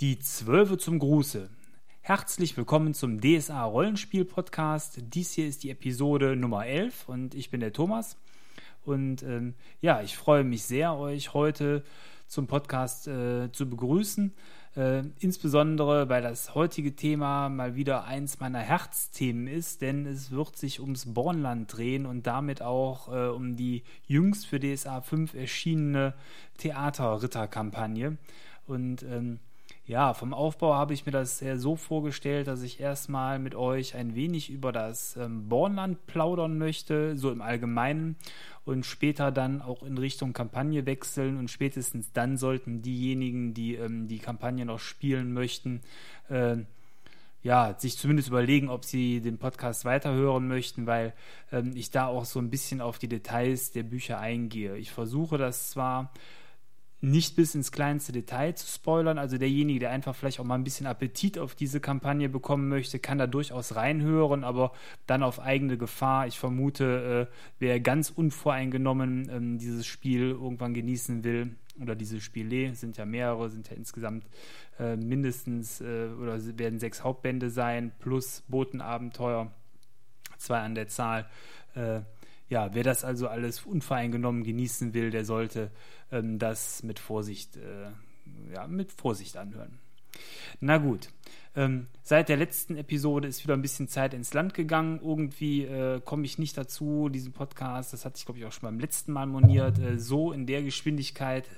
Die Zwölfe zum Gruße. Herzlich willkommen zum DSA Rollenspiel Podcast. Dies hier ist die Episode Nummer 11 und ich bin der Thomas. Und ähm, ja, ich freue mich sehr, euch heute zum Podcast äh, zu begrüßen. Äh, insbesondere, weil das heutige Thema mal wieder eins meiner Herzthemen ist, denn es wird sich ums Bornland drehen und damit auch äh, um die jüngst für DSA 5 erschienene Theaterritterkampagne. Und ähm, ja, vom Aufbau habe ich mir das so vorgestellt, dass ich erstmal mit euch ein wenig über das ähm, Bornland plaudern möchte, so im Allgemeinen, und später dann auch in Richtung Kampagne wechseln. Und spätestens dann sollten diejenigen, die ähm, die Kampagne noch spielen möchten, äh, ja, sich zumindest überlegen, ob sie den Podcast weiterhören möchten, weil ähm, ich da auch so ein bisschen auf die Details der Bücher eingehe. Ich versuche das zwar nicht bis ins kleinste Detail zu spoilern. Also derjenige, der einfach vielleicht auch mal ein bisschen Appetit auf diese Kampagne bekommen möchte, kann da durchaus reinhören, aber dann auf eigene Gefahr. Ich vermute, äh, wer ganz unvoreingenommen ähm, dieses Spiel irgendwann genießen will, oder diese Spiele, sind ja mehrere, sind ja insgesamt äh, mindestens äh, oder werden sechs Hauptbände sein, plus Botenabenteuer, zwei an der Zahl. Ja, wer das also alles unvoreingenommen genießen will, der sollte ähm, das mit Vorsicht, äh, ja, mit Vorsicht anhören. Na gut, ähm, seit der letzten Episode ist wieder ein bisschen Zeit ins Land gegangen. Irgendwie äh, komme ich nicht dazu, diesen Podcast, das hatte ich glaube ich auch schon beim letzten Mal moniert, äh, so in der Geschwindigkeit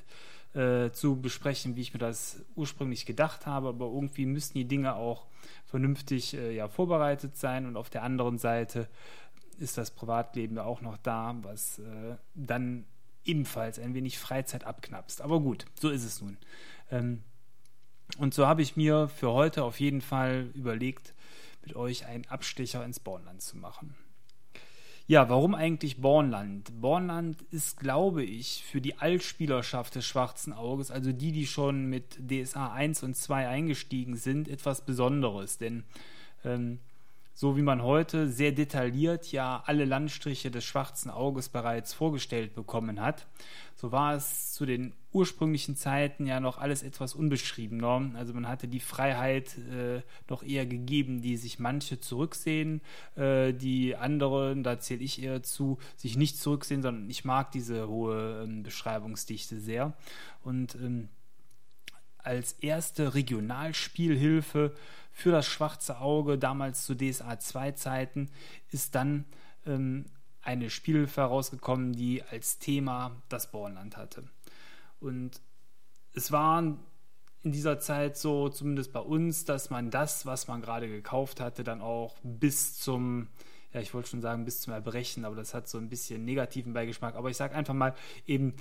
äh, zu besprechen, wie ich mir das ursprünglich gedacht habe. Aber irgendwie müssen die Dinge auch vernünftig äh, ja, vorbereitet sein und auf der anderen Seite ist das Privatleben ja auch noch da, was äh, dann ebenfalls ein wenig Freizeit abknapst. Aber gut, so ist es nun. Ähm, und so habe ich mir für heute auf jeden Fall überlegt, mit euch einen Abstecher ins Bornland zu machen. Ja, warum eigentlich Bornland? Bornland ist, glaube ich, für die Altspielerschaft des Schwarzen Auges, also die, die schon mit DSA 1 und 2 eingestiegen sind, etwas Besonderes. Denn ähm, so wie man heute sehr detailliert ja alle Landstriche des schwarzen Auges bereits vorgestellt bekommen hat, so war es zu den ursprünglichen Zeiten ja noch alles etwas unbeschriebener. Also man hatte die Freiheit äh, noch eher gegeben, die sich manche zurücksehen, äh, die anderen, da zähle ich eher zu, sich nicht zurücksehen, sondern ich mag diese hohe ähm, Beschreibungsdichte sehr. Und ähm, als erste Regionalspielhilfe für das schwarze Auge, damals zu DSA 2 Zeiten, ist dann ähm, eine Spielhilfe herausgekommen, die als Thema das Bornland hatte. Und es war in dieser Zeit so, zumindest bei uns, dass man das, was man gerade gekauft hatte, dann auch bis zum, ja, ich wollte schon sagen, bis zum Erbrechen, aber das hat so ein bisschen negativen Beigeschmack. Aber ich sage einfach mal, eben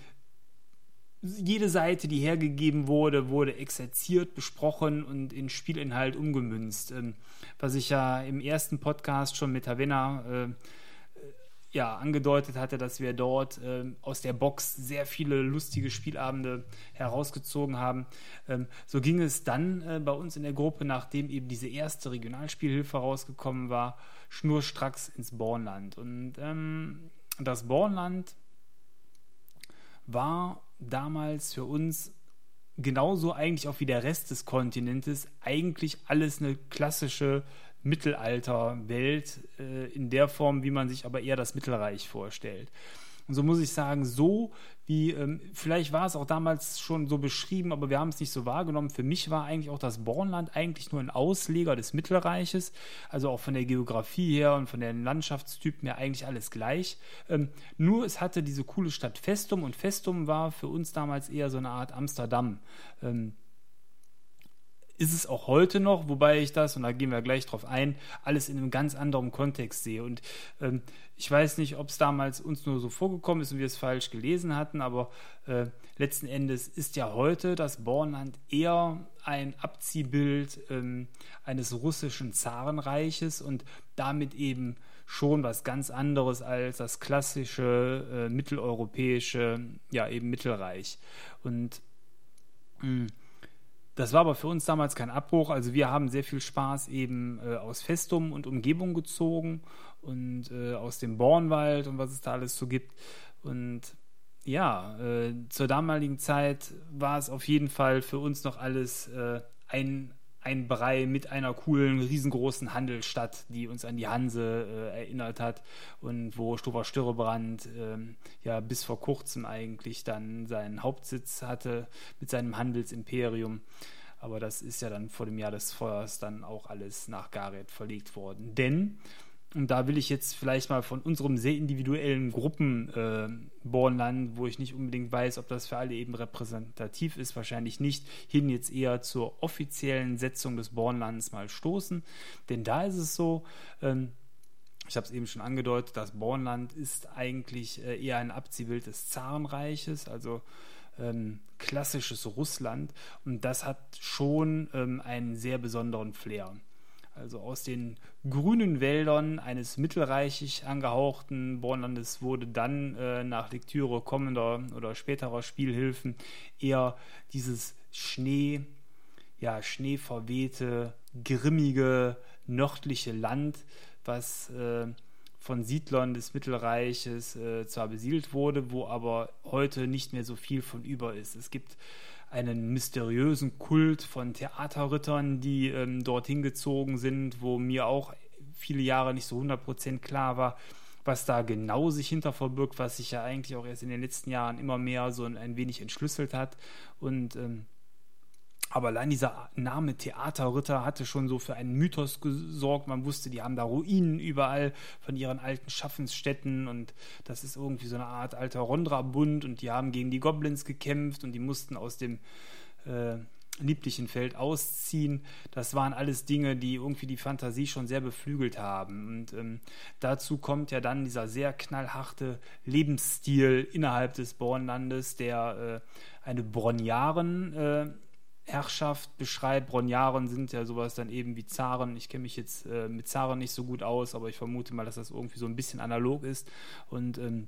jede Seite, die hergegeben wurde, wurde exerziert, besprochen und in Spielinhalt umgemünzt. Ähm, was ich ja im ersten Podcast schon mit Havena äh, ja, angedeutet hatte, dass wir dort äh, aus der Box sehr viele lustige Spielabende herausgezogen haben. Ähm, so ging es dann äh, bei uns in der Gruppe, nachdem eben diese erste Regionalspielhilfe rausgekommen war, schnurstracks ins Bornland. Und ähm, das Bornland war damals für uns genauso eigentlich auch wie der Rest des Kontinentes eigentlich alles eine klassische Mittelalterwelt äh, in der Form, wie man sich aber eher das Mittelreich vorstellt. Und so muss ich sagen, so wie, ähm, vielleicht war es auch damals schon so beschrieben, aber wir haben es nicht so wahrgenommen. Für mich war eigentlich auch das Bornland eigentlich nur ein Ausleger des Mittelreiches, also auch von der Geografie her und von den Landschaftstypen her eigentlich alles gleich. Ähm, nur es hatte diese coole Stadt Festum und Festum war für uns damals eher so eine Art Amsterdam. Ähm, ist es auch heute noch, wobei ich das, und da gehen wir gleich drauf ein, alles in einem ganz anderen Kontext sehe. Und ähm, ich weiß nicht, ob es damals uns nur so vorgekommen ist und wir es falsch gelesen hatten, aber äh, letzten Endes ist ja heute das Bornland eher ein Abziehbild ähm, eines russischen Zarenreiches und damit eben schon was ganz anderes als das klassische äh, mitteleuropäische, ja eben Mittelreich. Und mh, hm, das war aber für uns damals kein Abbruch. Also wir haben sehr viel Spaß eben äh, aus Festum und Umgebung gezogen und äh, aus dem Bornwald und was es da alles so gibt. Und ja, äh, zur damaligen Zeit war es auf jeden Fall für uns noch alles äh, ein, ein Brei mit einer coolen, riesengroßen Handelsstadt, die uns an die Hanse äh, erinnert hat und wo Stover Störrebrand äh, ja bis vor kurzem eigentlich dann seinen Hauptsitz hatte mit seinem Handelsimperium. Aber das ist ja dann vor dem Jahr des Feuers dann auch alles nach Gareth verlegt worden. Denn und da will ich jetzt vielleicht mal von unserem sehr individuellen Gruppenbornland, äh, wo ich nicht unbedingt weiß, ob das für alle eben repräsentativ ist, wahrscheinlich nicht, hin jetzt eher zur offiziellen Setzung des Bornlands mal stoßen. Denn da ist es so, ähm, ich habe es eben schon angedeutet, das Bornland ist eigentlich äh, eher ein Abziehbild des Zarenreiches, also ähm, klassisches Russland. Und das hat schon ähm, einen sehr besonderen Flair also aus den grünen Wäldern eines mittelreichig angehauchten Bornlandes wurde dann äh, nach Lektüre kommender oder späterer Spielhilfen eher dieses Schnee, ja, schneeverwehte, grimmige, nördliche Land, was äh, von Siedlern des Mittelreiches äh, zwar besiedelt wurde, wo aber heute nicht mehr so viel von über ist. Es gibt einen mysteriösen Kult von Theaterrittern, die ähm, dorthin gezogen sind, wo mir auch viele Jahre nicht so 100% klar war, was da genau sich hinter verbirgt, was sich ja eigentlich auch erst in den letzten Jahren immer mehr so ein wenig entschlüsselt hat. Und ähm, aber allein dieser Name Theaterritter hatte schon so für einen Mythos gesorgt. Man wusste, die haben da Ruinen überall von ihren alten Schaffensstätten und das ist irgendwie so eine Art alter Rondra-Bund und die haben gegen die Goblins gekämpft und die mussten aus dem äh, lieblichen Feld ausziehen. Das waren alles Dinge, die irgendwie die Fantasie schon sehr beflügelt haben. Und ähm, dazu kommt ja dann dieser sehr knallharte Lebensstil innerhalb des Bornlandes, der äh, eine Bronjaren äh, Herrschaft beschreibt. Bronjaren sind ja sowas dann eben wie Zaren. Ich kenne mich jetzt äh, mit Zaren nicht so gut aus, aber ich vermute mal, dass das irgendwie so ein bisschen analog ist und ähm,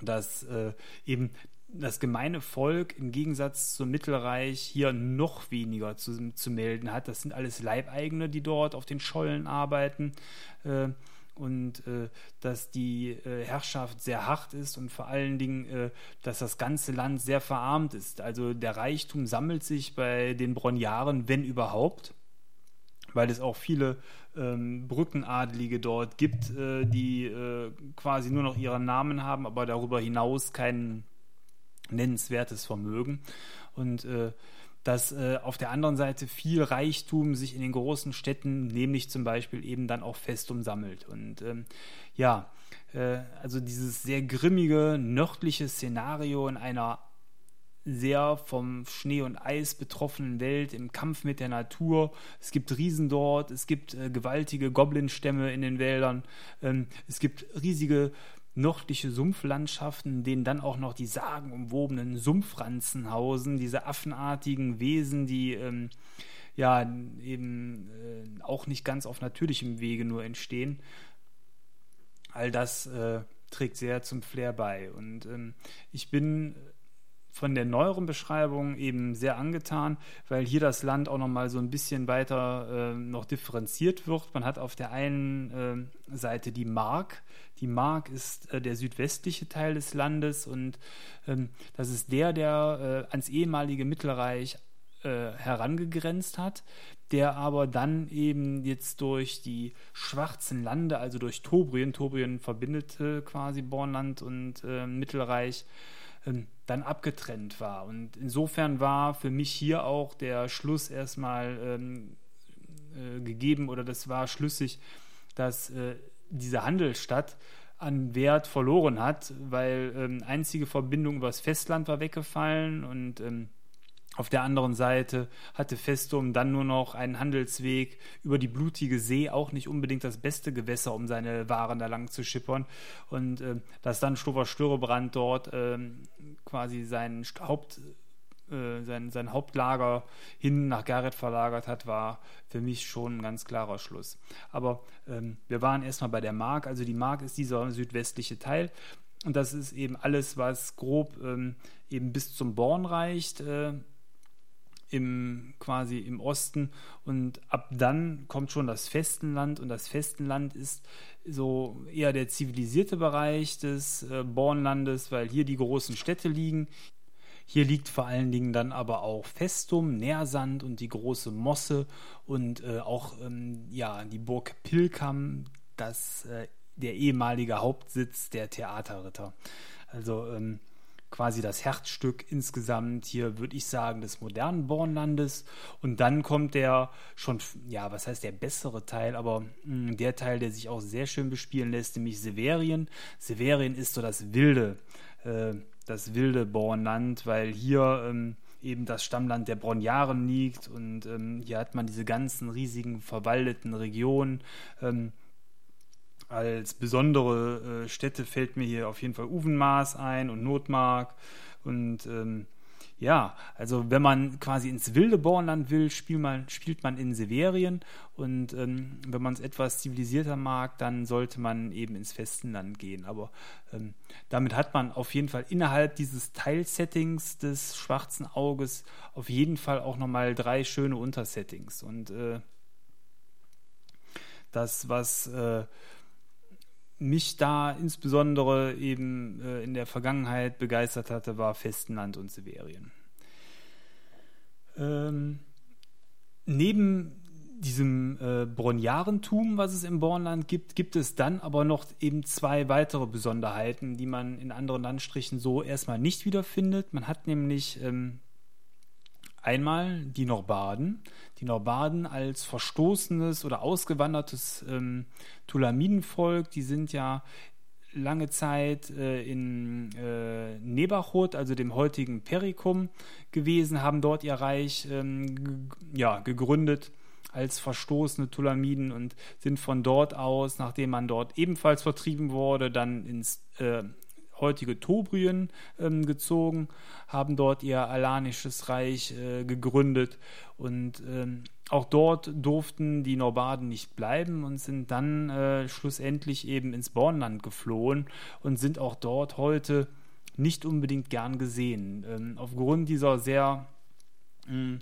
dass äh, eben das gemeine Volk im Gegensatz zum Mittelreich hier noch weniger zu, zu melden hat. Das sind alles Leibeigene, die dort auf den Schollen arbeiten. Äh, und äh, dass die äh, Herrschaft sehr hart ist und vor allen Dingen, äh, dass das ganze Land sehr verarmt ist. Also der Reichtum sammelt sich bei den Bronjaren, wenn überhaupt, weil es auch viele ähm, Brückenadelige dort gibt, äh, die äh, quasi nur noch ihren Namen haben, aber darüber hinaus kein nennenswertes Vermögen. Und äh, dass äh, auf der anderen Seite viel Reichtum sich in den großen Städten, nämlich zum Beispiel eben dann auch festum sammelt. Und ähm, ja, äh, also dieses sehr grimmige nördliche Szenario in einer sehr vom Schnee und Eis betroffenen Welt im Kampf mit der Natur. Es gibt Riesen dort, es gibt äh, gewaltige Goblinstämme in den Wäldern, ähm, es gibt riesige nördliche Sumpflandschaften, in denen dann auch noch die sagenumwobenen Sumpfranzen hausen, diese affenartigen Wesen, die ähm, ja eben äh, auch nicht ganz auf natürlichem Wege nur entstehen. All das äh, trägt sehr zum Flair bei. Und ähm, ich bin von der neueren Beschreibung eben sehr angetan, weil hier das Land auch noch mal so ein bisschen weiter äh, noch differenziert wird. Man hat auf der einen äh, Seite die Mark. Die Mark ist äh, der südwestliche Teil des Landes und ähm, das ist der, der äh, ans ehemalige Mittelreich äh, herangegrenzt hat, der aber dann eben jetzt durch die schwarzen Lande, also durch Tobrien, Tobrien verbindete quasi Bornland und äh, Mittelreich, ähm, dann abgetrennt war. Und insofern war für mich hier auch der Schluss erstmal ähm, äh, gegeben oder das war schlüssig, dass äh, diese Handelsstadt an Wert verloren hat, weil ähm, einzige Verbindung übers Festland war weggefallen und ähm, auf der anderen Seite hatte Festum dann nur noch einen Handelsweg über die blutige See, auch nicht unbedingt das beste Gewässer, um seine Waren da lang zu schippern. Und äh, dass dann Stover Störebrand dort äh, quasi sein Haupt, äh, sein, sein Hauptlager hin nach Gareth verlagert hat, war für mich schon ein ganz klarer Schluss. Aber ähm, wir waren erstmal bei der Mark. Also die Mark ist dieser südwestliche Teil. Und das ist eben alles, was grob ähm, eben bis zum Born reicht äh, im quasi im Osten und ab dann kommt schon das Festenland und das Festenland ist so eher der zivilisierte Bereich des äh, Bornlandes, weil hier die großen Städte liegen. Hier liegt vor allen Dingen dann aber auch Festum, Nährsand und die große Mosse und äh, auch ähm, ja, die Burg Pilkam, das, äh, der ehemalige Hauptsitz der Theaterritter. Also ähm, quasi das Herzstück insgesamt hier, würde ich sagen, des modernen Bornlandes. Und dann kommt der schon, ja, was heißt der bessere Teil, aber mh, hm, der Teil, der sich auch sehr schön bespielen lässt, nämlich Severien. Severien ist so das wilde, äh, das wilde Bornland, weil hier ähm, eben das Stammland der Bronjaren liegt und ähm, hier hat man diese ganzen riesigen verwaldeten Regionen. Ähm, als besondere äh, Städte fällt mir hier auf jeden Fall Uvenmaß ein und Notmark. Und ähm, ja, also wenn man quasi ins wilde Bornland will, spielt man, spielt man in Severien. Und ähm, wenn man es etwas zivilisierter mag, dann sollte man eben ins Festenland gehen. Aber ähm, damit hat man auf jeden Fall innerhalb dieses Teilsettings des schwarzen Auges auf jeden Fall auch nochmal drei schöne Untersettings. Und äh, das, was äh, mich da insbesondere eben äh, in der Vergangenheit begeistert hatte, war Festenland und Severien. Ähm, neben diesem äh, Bronjarentum, was es im Bornland gibt, gibt es dann aber noch eben zwei weitere Besonderheiten, die man in anderen Landstrichen so erstmal nicht wiederfindet. Man hat nämlich ähm, einmal die Norbaden. Die Norbaden als verstoßenes oder ausgewandertes ähm, Tulamidenvolk, die sind ja lange Zeit äh, in äh, Nebachot, also dem heutigen Perikum, gewesen, haben dort ihr Reich ähm, ja, gegründet als verstoßene Tulamiden und sind von dort aus, nachdem man dort ebenfalls vertrieben wurde, dann ins äh, heutige Tobrien ähm, gezogen, haben dort ihr alanisches Reich äh, gegründet und ähm, auch dort durften die Norbaden nicht bleiben und sind dann äh, schlussendlich eben ins Bornland geflohen und sind auch dort heute nicht unbedingt gern gesehen. Ähm, aufgrund dieser sehr hm,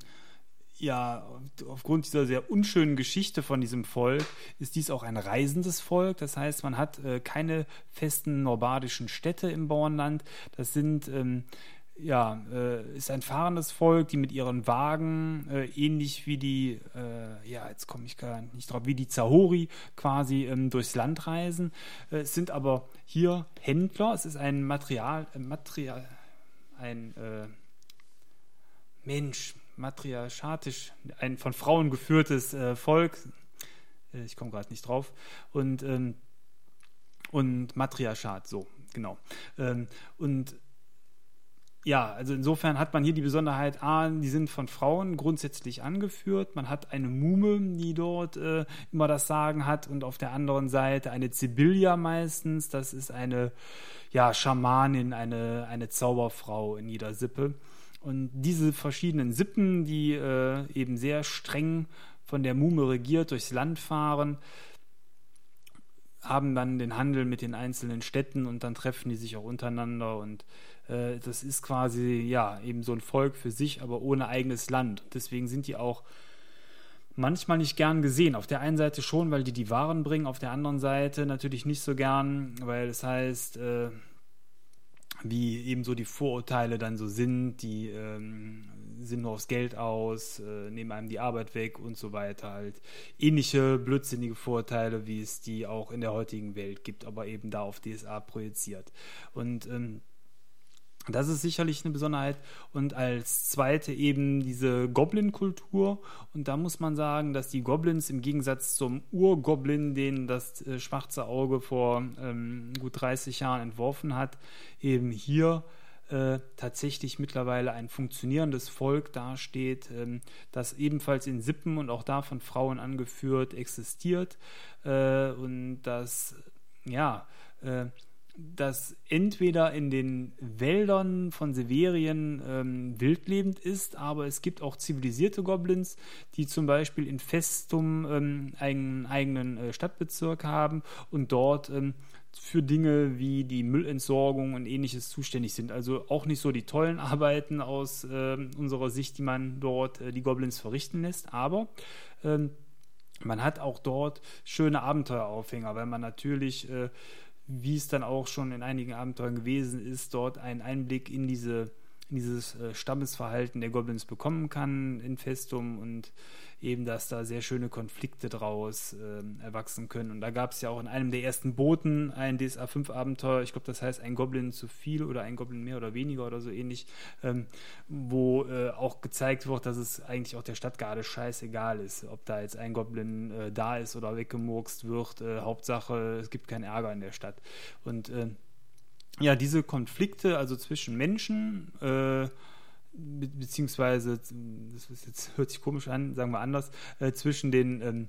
ja, aufgrund dieser sehr unschönen Geschichte von diesem Volk ist dies auch ein reisendes Volk. Das heißt, man hat äh, keine festen norbadischen Städte im Bauernland. Das sind ähm, ja, äh, ist ein fahrendes Volk, die mit ihren Wagen, äh, ähnlich wie die, äh, ja, jetzt komme ich gar nicht drauf, wie die Zahori quasi ähm, durchs Land reisen. Äh, es sind aber hier Händler, es ist ein Material, äh, Material, ein äh, Mensch, matriarchatisch, ein von Frauen geführtes äh, Volk. Äh, ich komme gerade nicht drauf. Und, ähm, und Matriarchat, so, genau. Ähm, und ja, also insofern hat man hier die Besonderheit, A, die sind von Frauen grundsätzlich angeführt. Man hat eine Mume, die dort äh, immer das Sagen hat und auf der anderen Seite eine Sibylla meistens. Das ist eine ja, Schamanin, eine, eine Zauberfrau in jeder Sippe. Und diese verschiedenen Sippen, die äh, eben sehr streng von der Mume regiert durchs Land fahren, haben dann den Handel mit den einzelnen Städten und dann treffen die sich auch untereinander und äh, das ist quasi ja eben so ein Volk für sich, aber ohne eigenes Land. Deswegen sind die auch manchmal nicht gern gesehen. Auf der einen Seite schon, weil die die Waren bringen, auf der anderen Seite natürlich nicht so gern, weil das heißt, äh, wie eben so die Vorurteile dann so sind, die ähm, sind nur aufs Geld aus, äh, nehmen einem die Arbeit weg und so weiter. Halt ähnliche blödsinnige Vorurteile, wie es die auch in der heutigen Welt gibt, aber eben da auf DSA projiziert. Und ähm, das ist sicherlich eine Besonderheit. Und als zweite eben diese Goblin-Kultur. Und da muss man sagen, dass die Goblins im Gegensatz zum Urgoblin, den das äh, schwarze Auge vor ähm, gut 30 Jahren entworfen hat, eben hier äh, tatsächlich mittlerweile ein funktionierendes Volk dasteht, ähm, das ebenfalls in Sippen und auch da von Frauen angeführt existiert. Äh, und das, ja, äh, das entweder in den Wäldern von Severien ähm, wildlebend ist, aber es gibt auch zivilisierte Goblins, die zum Beispiel in Festum ähm, einen eigenen äh, Stadtbezirk haben und dort ähm, für Dinge wie die Müllentsorgung und ähnliches zuständig sind. Also auch nicht so die tollen Arbeiten aus äh, unserer Sicht, die man dort äh, die Goblins verrichten lässt, aber ähm, man hat auch dort schöne Abenteueraufhänger, weil man natürlich äh, wie es dann auch schon in einigen Abenteuern gewesen ist, dort einen Einblick in diese dieses äh, Stammesverhalten der Goblins bekommen kann in Festum und eben, dass da sehr schöne Konflikte draus äh, erwachsen können. Und da gab es ja auch in einem der ersten Booten ein DSA 5 Abenteuer, ich glaube, das heißt ein Goblin zu viel oder ein Goblin mehr oder weniger oder so ähnlich, ähm, wo äh, auch gezeigt wird, dass es eigentlich auch der Stadtgarde scheißegal ist, ob da jetzt ein Goblin äh, da ist oder weggemurkst wird. Äh, Hauptsache, es gibt keinen Ärger in der Stadt. Und äh, ja, diese Konflikte, also zwischen Menschen, äh, be beziehungsweise, das jetzt, hört sich komisch an, sagen wir anders, äh, zwischen den ähm,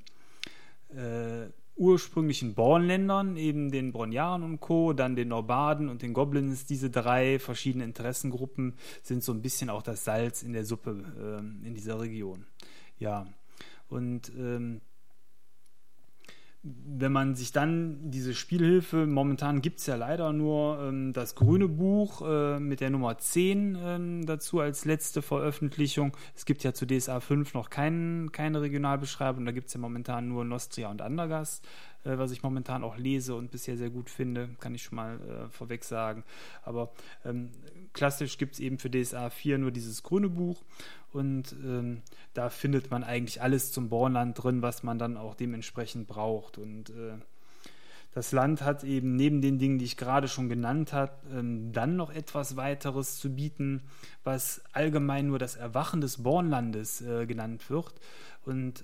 äh, ursprünglichen Bornländern, eben den Bronjaren und Co., dann den Norbaden und den Goblins, diese drei verschiedenen Interessengruppen sind so ein bisschen auch das Salz in der Suppe äh, in dieser Region. Ja, und ähm, wenn man sich dann diese Spielhilfe, momentan gibt es ja leider nur ähm, das grüne Buch äh, mit der Nummer 10 ähm, dazu als letzte Veröffentlichung. Es gibt ja zu DSA 5 noch kein, keine Regionalbeschreibung, da gibt es ja momentan nur Nostria und Andergast äh, was ich momentan auch lese und bisher sehr gut finde, kann ich schon mal äh, vorweg sagen. Aber ähm, klassisch gibt es eben für DSA 4 nur dieses grüne Buch und ähm, da findet man eigentlich alles zum Bornland drin, was man dann auch dementsprechend braucht. Und äh, das Land hat eben neben den Dingen, die ich gerade schon genannt habe, ähm, dann noch etwas weiteres zu bieten, was allgemein nur das Erwachen des Bornlandes äh, genannt wird. Und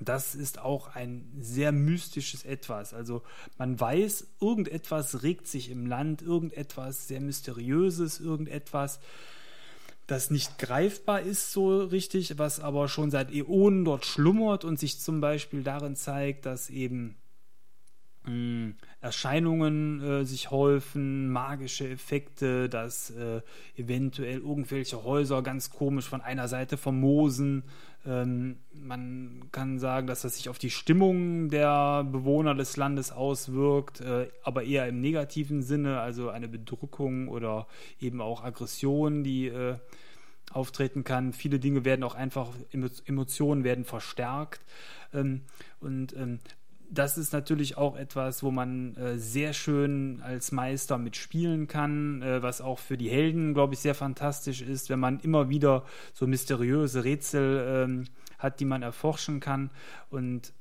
das ist auch ein sehr mystisches Etwas. Also man weiß, irgendetwas regt sich im Land, irgendetwas sehr Mysteriöses, irgendetwas, das nicht greifbar ist so richtig, was aber schon seit Äonen dort schlummert und sich zum Beispiel darin zeigt, dass eben mh, Erscheinungen äh, sich häufen, magische Effekte, dass äh, eventuell irgendwelche Häuser ganz komisch von einer Seite vermoosen ähm, man kann sagen, dass das sich auf die Stimmung der Bewohner des Landes auswirkt, äh, aber eher im negativen Sinne, also eine Bedrückung oder eben auch Aggression, die äh, auftreten kann. Viele Dinge werden auch einfach, Emotionen werden verstärkt. Ähm, und ähm, das ist natürlich auch etwas, wo man äh, sehr schön als Meister mitspielen kann, äh, was auch für die Helden, glaube ich, sehr fantastisch ist, wenn man immer wieder so mysteriöse Rätsel ähm, hat, die man erforschen kann. Und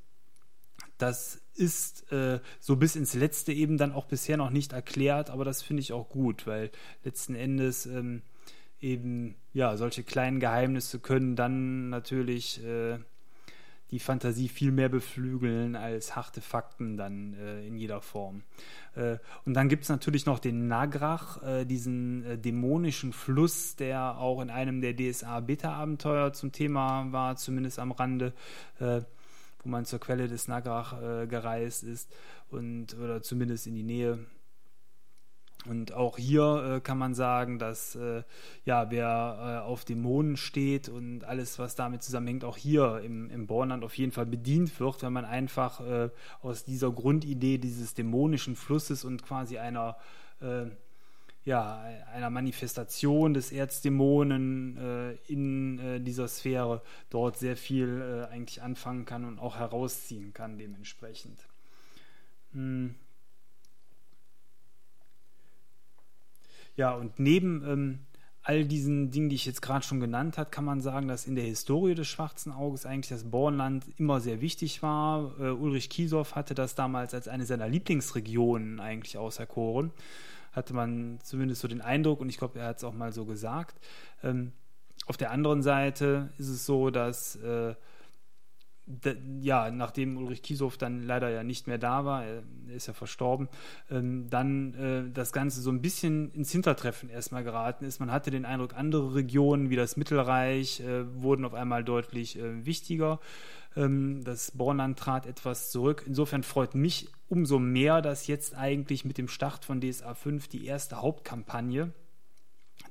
das ist äh, so bis ins Letzte eben dann auch bisher noch nicht erklärt, aber das finde ich auch gut, weil letzten Endes ähm, eben ja solche kleinen Geheimnisse können dann natürlich äh, die Fantasie viel mehr beflügeln als harte Fakten dann äh, in jeder Form. Äh, und dann gibt es natürlich noch den Nagrach, äh, diesen äh, dämonischen Fluss, der auch in einem der DSA-Beta-Abenteuer zum Thema war, zumindest am Rande äh, wo man zur Quelle des Nagrach äh, gereist ist und oder zumindest in die Nähe und auch hier äh, kann man sagen, dass äh, ja, wer äh, auf Dämonen steht und alles, was damit zusammenhängt, auch hier im, im Bornland auf jeden Fall bedient wird, wenn man einfach äh, aus dieser Grundidee dieses dämonischen Flusses und quasi einer äh, ja, einer Manifestation des Erzdämonen äh, in dieser Sphäre dort sehr viel eigentlich anfangen kann und auch herausziehen kann dementsprechend. Hm. Ja, und neben ähm, all diesen Dingen, die ich jetzt gerade schon genannt habe, kann man sagen, dass in der Historie des Schwarzen Auges eigentlich das Bornland immer sehr wichtig war. Äh, Ulrich Kiesow hatte das damals als eine seiner Lieblingsregionen eigentlich auserkoren. Hatte man zumindest so den Eindruck und ich glaube, er hat es auch mal so gesagt. Ähm, auf der anderen Seite ist es so, dass äh, ja, nachdem Ulrich Kiesow dann leider ja nicht mehr da war, er ist ja verstorben, ähm, dann äh, das Ganze so ein bisschen ins Hintertreffen erstmal geraten ist. Man hatte den Eindruck, andere Regionen wie das Mittelreich äh, wurden auf einmal deutlich äh, wichtiger. Ähm, das Bornland trat etwas zurück. Insofern freut mich umso mehr, dass jetzt eigentlich mit dem Start von DSA 5 die erste Hauptkampagne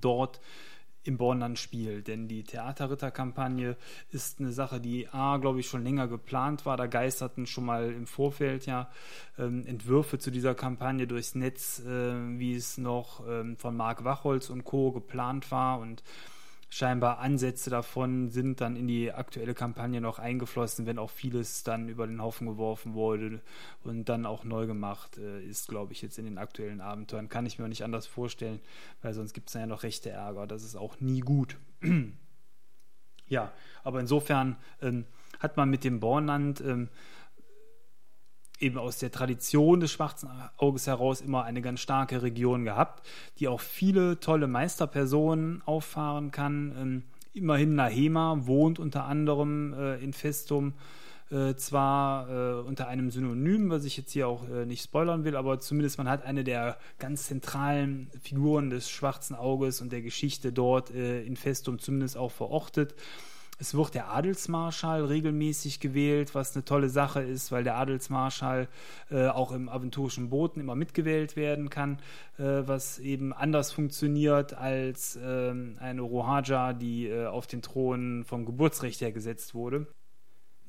dort im Bornland spielt. Denn die Theaterritterkampagne ist eine Sache, die A, glaube ich, schon länger geplant war. Da geisterten schon mal im Vorfeld ja ähm, Entwürfe zu dieser Kampagne durchs Netz, äh, wie es noch ähm, von Marc Wachholz und Co. geplant war. Und scheinbar Ansätze davon sind dann in die aktuelle Kampagne noch eingeflossen, wenn auch vieles dann über den Haufen geworfen wurde und dann auch neu gemacht äh, ist, glaube ich, jetzt in den aktuellen Abenteuern. Kann ich mir nicht anders vorstellen, weil sonst gibt es ja noch rechte Ärger. Das ist auch nie gut. ja, aber insofern ähm, hat man mit dem Bornland ähm, eben aus der Tradition des Schwarzen Auges heraus immer eine ganz starke Region gehabt, die auch viele tolle Meisterpersonen auffahren kann. Ähm, immerhin Nahema wohnt unter anderem äh, in Festum. Äh, zwar äh, unter einem Synonym, was ich jetzt hier auch äh, nicht spoilern will, aber zumindest man hat eine der ganz zentralen Figuren des Schwarzen Auges und der Geschichte dort äh, in Festum zumindest auch verortet. Es wird der Adelsmarschall regelmäßig gewählt, was eine tolle Sache ist, weil der Adelsmarschall äh, auch im aventurischen Boten immer mitgewählt werden kann, äh, was eben anders funktioniert als äh, eine Rohaja, die äh, auf den Thron vom Geburtsrecht her gesetzt wurde.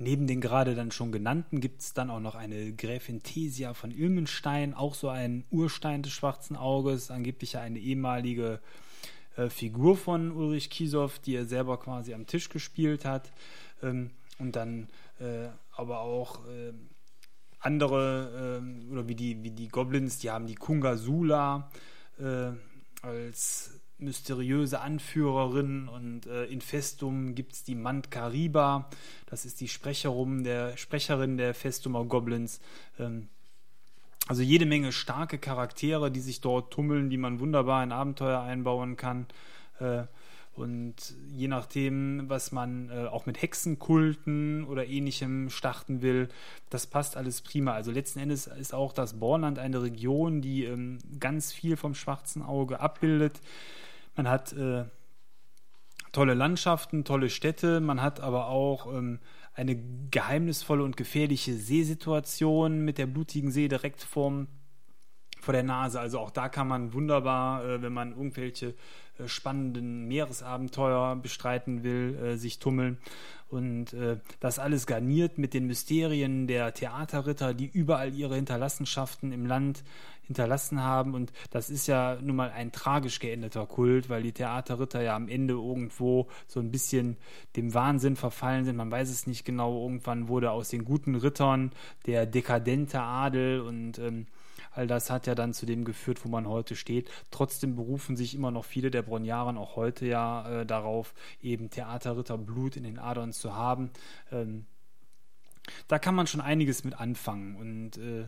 Neben den gerade dann schon genannten gibt es dann auch noch eine Gräfin Thesia von Ilmenstein, auch so ein Urstein des schwarzen Auges, angeblich eine ehemalige äh, Figur von Ulrich Kiesow, die er selber quasi am Tisch gespielt hat. Ähm, und dann äh, aber auch äh, andere, äh, oder wie die, wie die Goblins, die haben die Kungasula äh, als mysteriöse Anführerin und äh, in Festum gibt es die Mant Kariba, das ist die Sprecherin der, Sprecherin der Festumer Goblins. Ähm, also jede Menge starke Charaktere, die sich dort tummeln, die man wunderbar in Abenteuer einbauen kann. Äh, und je nachdem, was man äh, auch mit Hexenkulten oder ähnlichem starten will, das passt alles prima. Also letzten Endes ist auch das Bornland eine Region, die ähm, ganz viel vom schwarzen Auge abbildet. Man hat äh, tolle Landschaften, tolle Städte, man hat aber auch ähm, eine geheimnisvolle und gefährliche Seesituation mit der blutigen See direkt vorm, vor der Nase. Also auch da kann man wunderbar, äh, wenn man irgendwelche spannenden Meeresabenteuer bestreiten will, äh, sich tummeln. Und äh, das alles garniert mit den Mysterien der Theaterritter, die überall ihre Hinterlassenschaften im Land hinterlassen haben. Und das ist ja nun mal ein tragisch geendeter Kult, weil die Theaterritter ja am Ende irgendwo so ein bisschen dem Wahnsinn verfallen sind. Man weiß es nicht genau. Irgendwann wurde aus den guten Rittern der dekadente Adel und ähm, all das hat ja dann zu dem geführt, wo man heute steht. Trotzdem berufen sich immer noch viele der Bronjaren auch heute ja äh, darauf, eben Theaterritterblut in den Adern zu haben. Ähm, da kann man schon einiges mit anfangen und äh,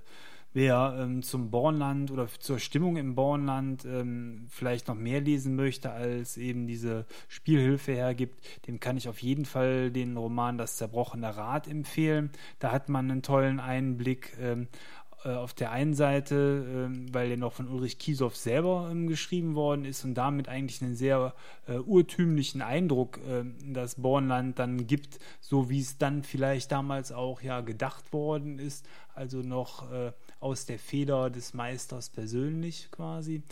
Wer ähm, zum Bornland oder zur Stimmung im Bornland ähm, vielleicht noch mehr lesen möchte, als eben diese Spielhilfe hergibt, dem kann ich auf jeden Fall den Roman Das zerbrochene Rad empfehlen. Da hat man einen tollen Einblick ähm, äh, auf der einen Seite, äh, weil der noch von Ulrich Kiesow selber ähm, geschrieben worden ist und damit eigentlich einen sehr äh, urtümlichen Eindruck ähm, das Bornland dann gibt, so wie es dann vielleicht damals auch ja gedacht worden ist, also noch äh, aus der Feder des Meisters persönlich quasi.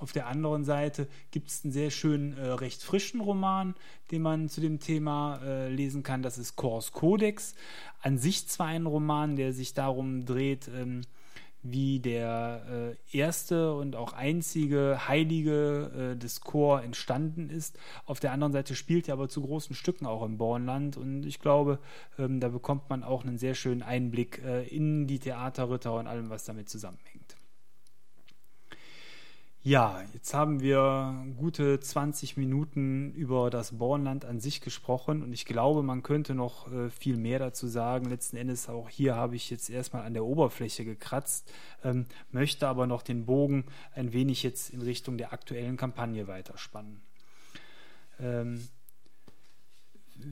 Auf der anderen Seite gibt es einen sehr schönen, äh, recht frischen Roman, den man zu dem Thema äh, lesen kann. Das ist Kors Codex. An sich zwar ein Roman, der sich darum dreht, ähm, wie der äh, erste und auch einzige Heilige äh, des Chor entstanden ist. Auf der anderen Seite spielt er aber zu großen Stücken auch im Bornland und ich glaube, ähm, da bekommt man auch einen sehr schönen Einblick äh, in die Theaterritter und allem, was damit zusammenhängt. Ja, jetzt haben wir gute 20 Minuten über das Bornland an sich gesprochen und ich glaube, man könnte noch äh, viel mehr dazu sagen. Letzten Endes auch hier habe ich jetzt erstmal an der Oberfläche gekratzt, ähm, möchte aber noch den Bogen ein wenig jetzt in Richtung der aktuellen Kampagne weiterspannen. Ähm,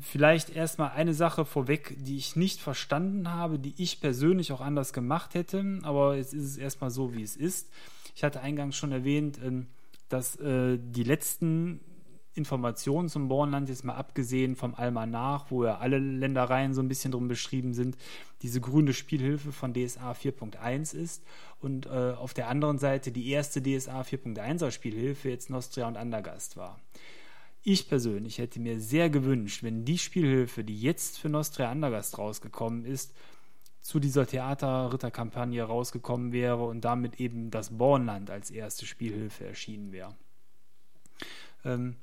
vielleicht erstmal eine Sache vorweg, die ich nicht verstanden habe, die ich persönlich auch anders gemacht hätte, aber jetzt ist es erstmal so, wie es ist. Ich hatte eingangs schon erwähnt, ähm, dass äh, die letzten Informationen zum Bornland, jetzt mal abgesehen vom Almanach, wo ja alle Ländereien so ein bisschen drum beschrieben sind, diese grüne Spielhilfe von DSA 4.1 ist und äh, auf der anderen Seite die erste DSA 4.1er Spielhilfe jetzt Nostria und Andergast war. Ich persönlich hätte mir sehr gewünscht, wenn die Spielhilfe, die jetzt für Nostria Andergast rausgekommen ist, zu dieser Theaterritterkampagne rausgekommen wäre und damit eben das Bornland als erste Spielhilfe erschienen wäre. Ähm,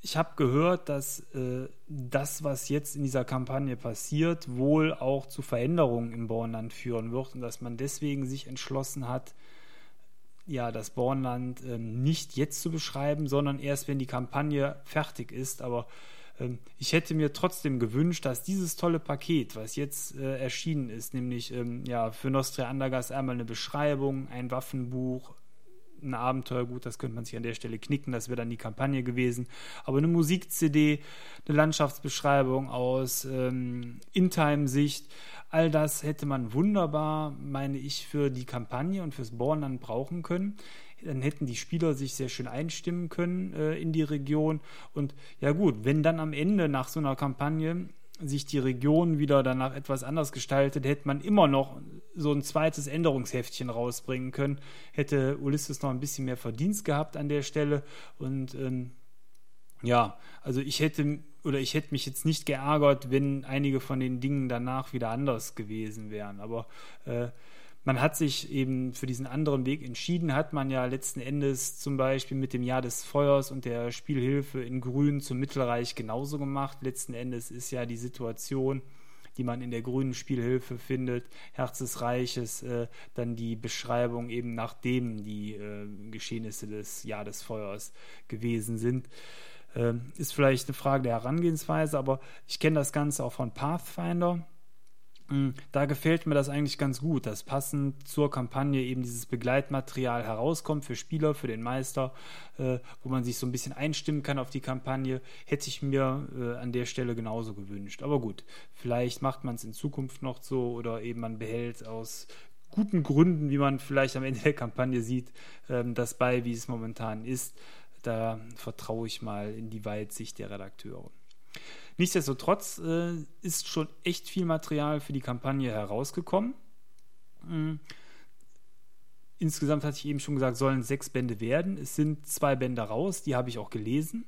ich habe gehört, dass äh, das, was jetzt in dieser Kampagne passiert, wohl auch zu Veränderungen im Bornland führen wird und dass man deswegen sich entschlossen hat, ja, das Bornland äh, nicht jetzt zu beschreiben, sondern erst, wenn die Kampagne fertig ist. Aber ähm, ich hätte mir trotzdem gewünscht, dass dieses tolle Paket, was jetzt äh, erschienen ist, nämlich ähm, ja, für Nostria Andergast einmal eine Beschreibung, ein Waffenbuch, ein Abenteuer, gut, das könnte man sich an der Stelle knicken, das wäre dann die Kampagne gewesen. Aber eine Musik-CD, eine Landschaftsbeschreibung aus ähm, In-Time-Sicht, all das hätte man wunderbar, meine ich, für die Kampagne und fürs Bornland brauchen können. Dann hätten die Spieler sich sehr schön einstimmen können äh, in die Region. Und ja gut, wenn dann am Ende nach so einer Kampagne sich die Region wieder danach etwas anders gestaltet, hätte man immer noch so ein zweites Änderungsheftchen rausbringen können. Hätte Ulysses noch ein bisschen mehr Verdienst gehabt an der Stelle. Und ähm, ja, also ich hätte oder ich hätte mich jetzt nicht geärgert, wenn einige von den Dingen danach wieder anders gewesen wären. Aber äh, man hat sich eben für diesen anderen Weg entschieden, hat man ja letzten Endes zum Beispiel mit dem Jahr des Feuers und der Spielhilfe in Grün zum Mittelreich genauso gemacht. Letzten Endes ist ja die Situation, die man in der grünen Spielhilfe findet, Herz des Reiches, äh, dann die Beschreibung eben nachdem die äh, Geschehnisse des Jahr des Feuers gewesen sind. Äh, ist vielleicht eine Frage der Herangehensweise, aber ich kenne das Ganze auch von Pathfinder da gefällt mir das eigentlich ganz gut, dass passend zur Kampagne eben dieses Begleitmaterial herauskommt für Spieler, für den Meister, äh, wo man sich so ein bisschen einstimmen kann auf die Kampagne. Hätte ich mir äh, an der Stelle genauso gewünscht. Aber gut, vielleicht macht man es in Zukunft noch so oder eben man behält aus guten Gründen, wie man vielleicht am Ende der Kampagne sieht, äh, das bei, wie es momentan ist. Da vertraue ich mal in die Weitsicht der Redakteure. Nichtsdestotrotz äh, ist schon echt viel Material für die Kampagne herausgekommen. Mhm. Insgesamt hatte ich eben schon gesagt, sollen sechs Bände werden. Es sind zwei Bände raus, die habe ich auch gelesen.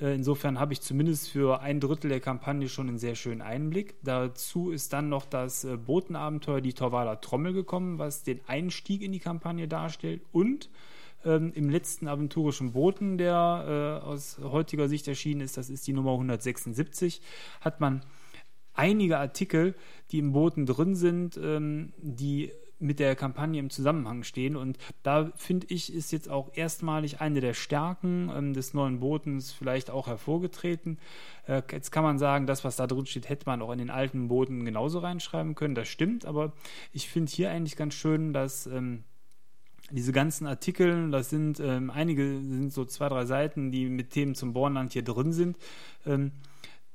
Äh, insofern habe ich zumindest für ein Drittel der Kampagne schon einen sehr schönen Einblick. Dazu ist dann noch das äh, Botenabenteuer Die Torwaler Trommel gekommen, was den Einstieg in die Kampagne darstellt und ähm, im letzten aventurischen Boten, der äh, aus heutiger Sicht erschienen ist, das ist die Nummer 176, hat man einige Artikel, die im Boten drin sind, ähm, die mit der Kampagne im Zusammenhang stehen. Und da finde ich, ist jetzt auch erstmalig eine der Stärken ähm, des neuen Botens vielleicht auch hervorgetreten. Äh, jetzt kann man sagen, das, was da drin steht, hätte man auch in den alten Boten genauso reinschreiben können. Das stimmt, aber ich finde hier eigentlich ganz schön, dass. Ähm, diese ganzen Artikel, das sind ähm, einige, sind so zwei, drei Seiten, die mit Themen zum Bornland hier drin sind, ähm,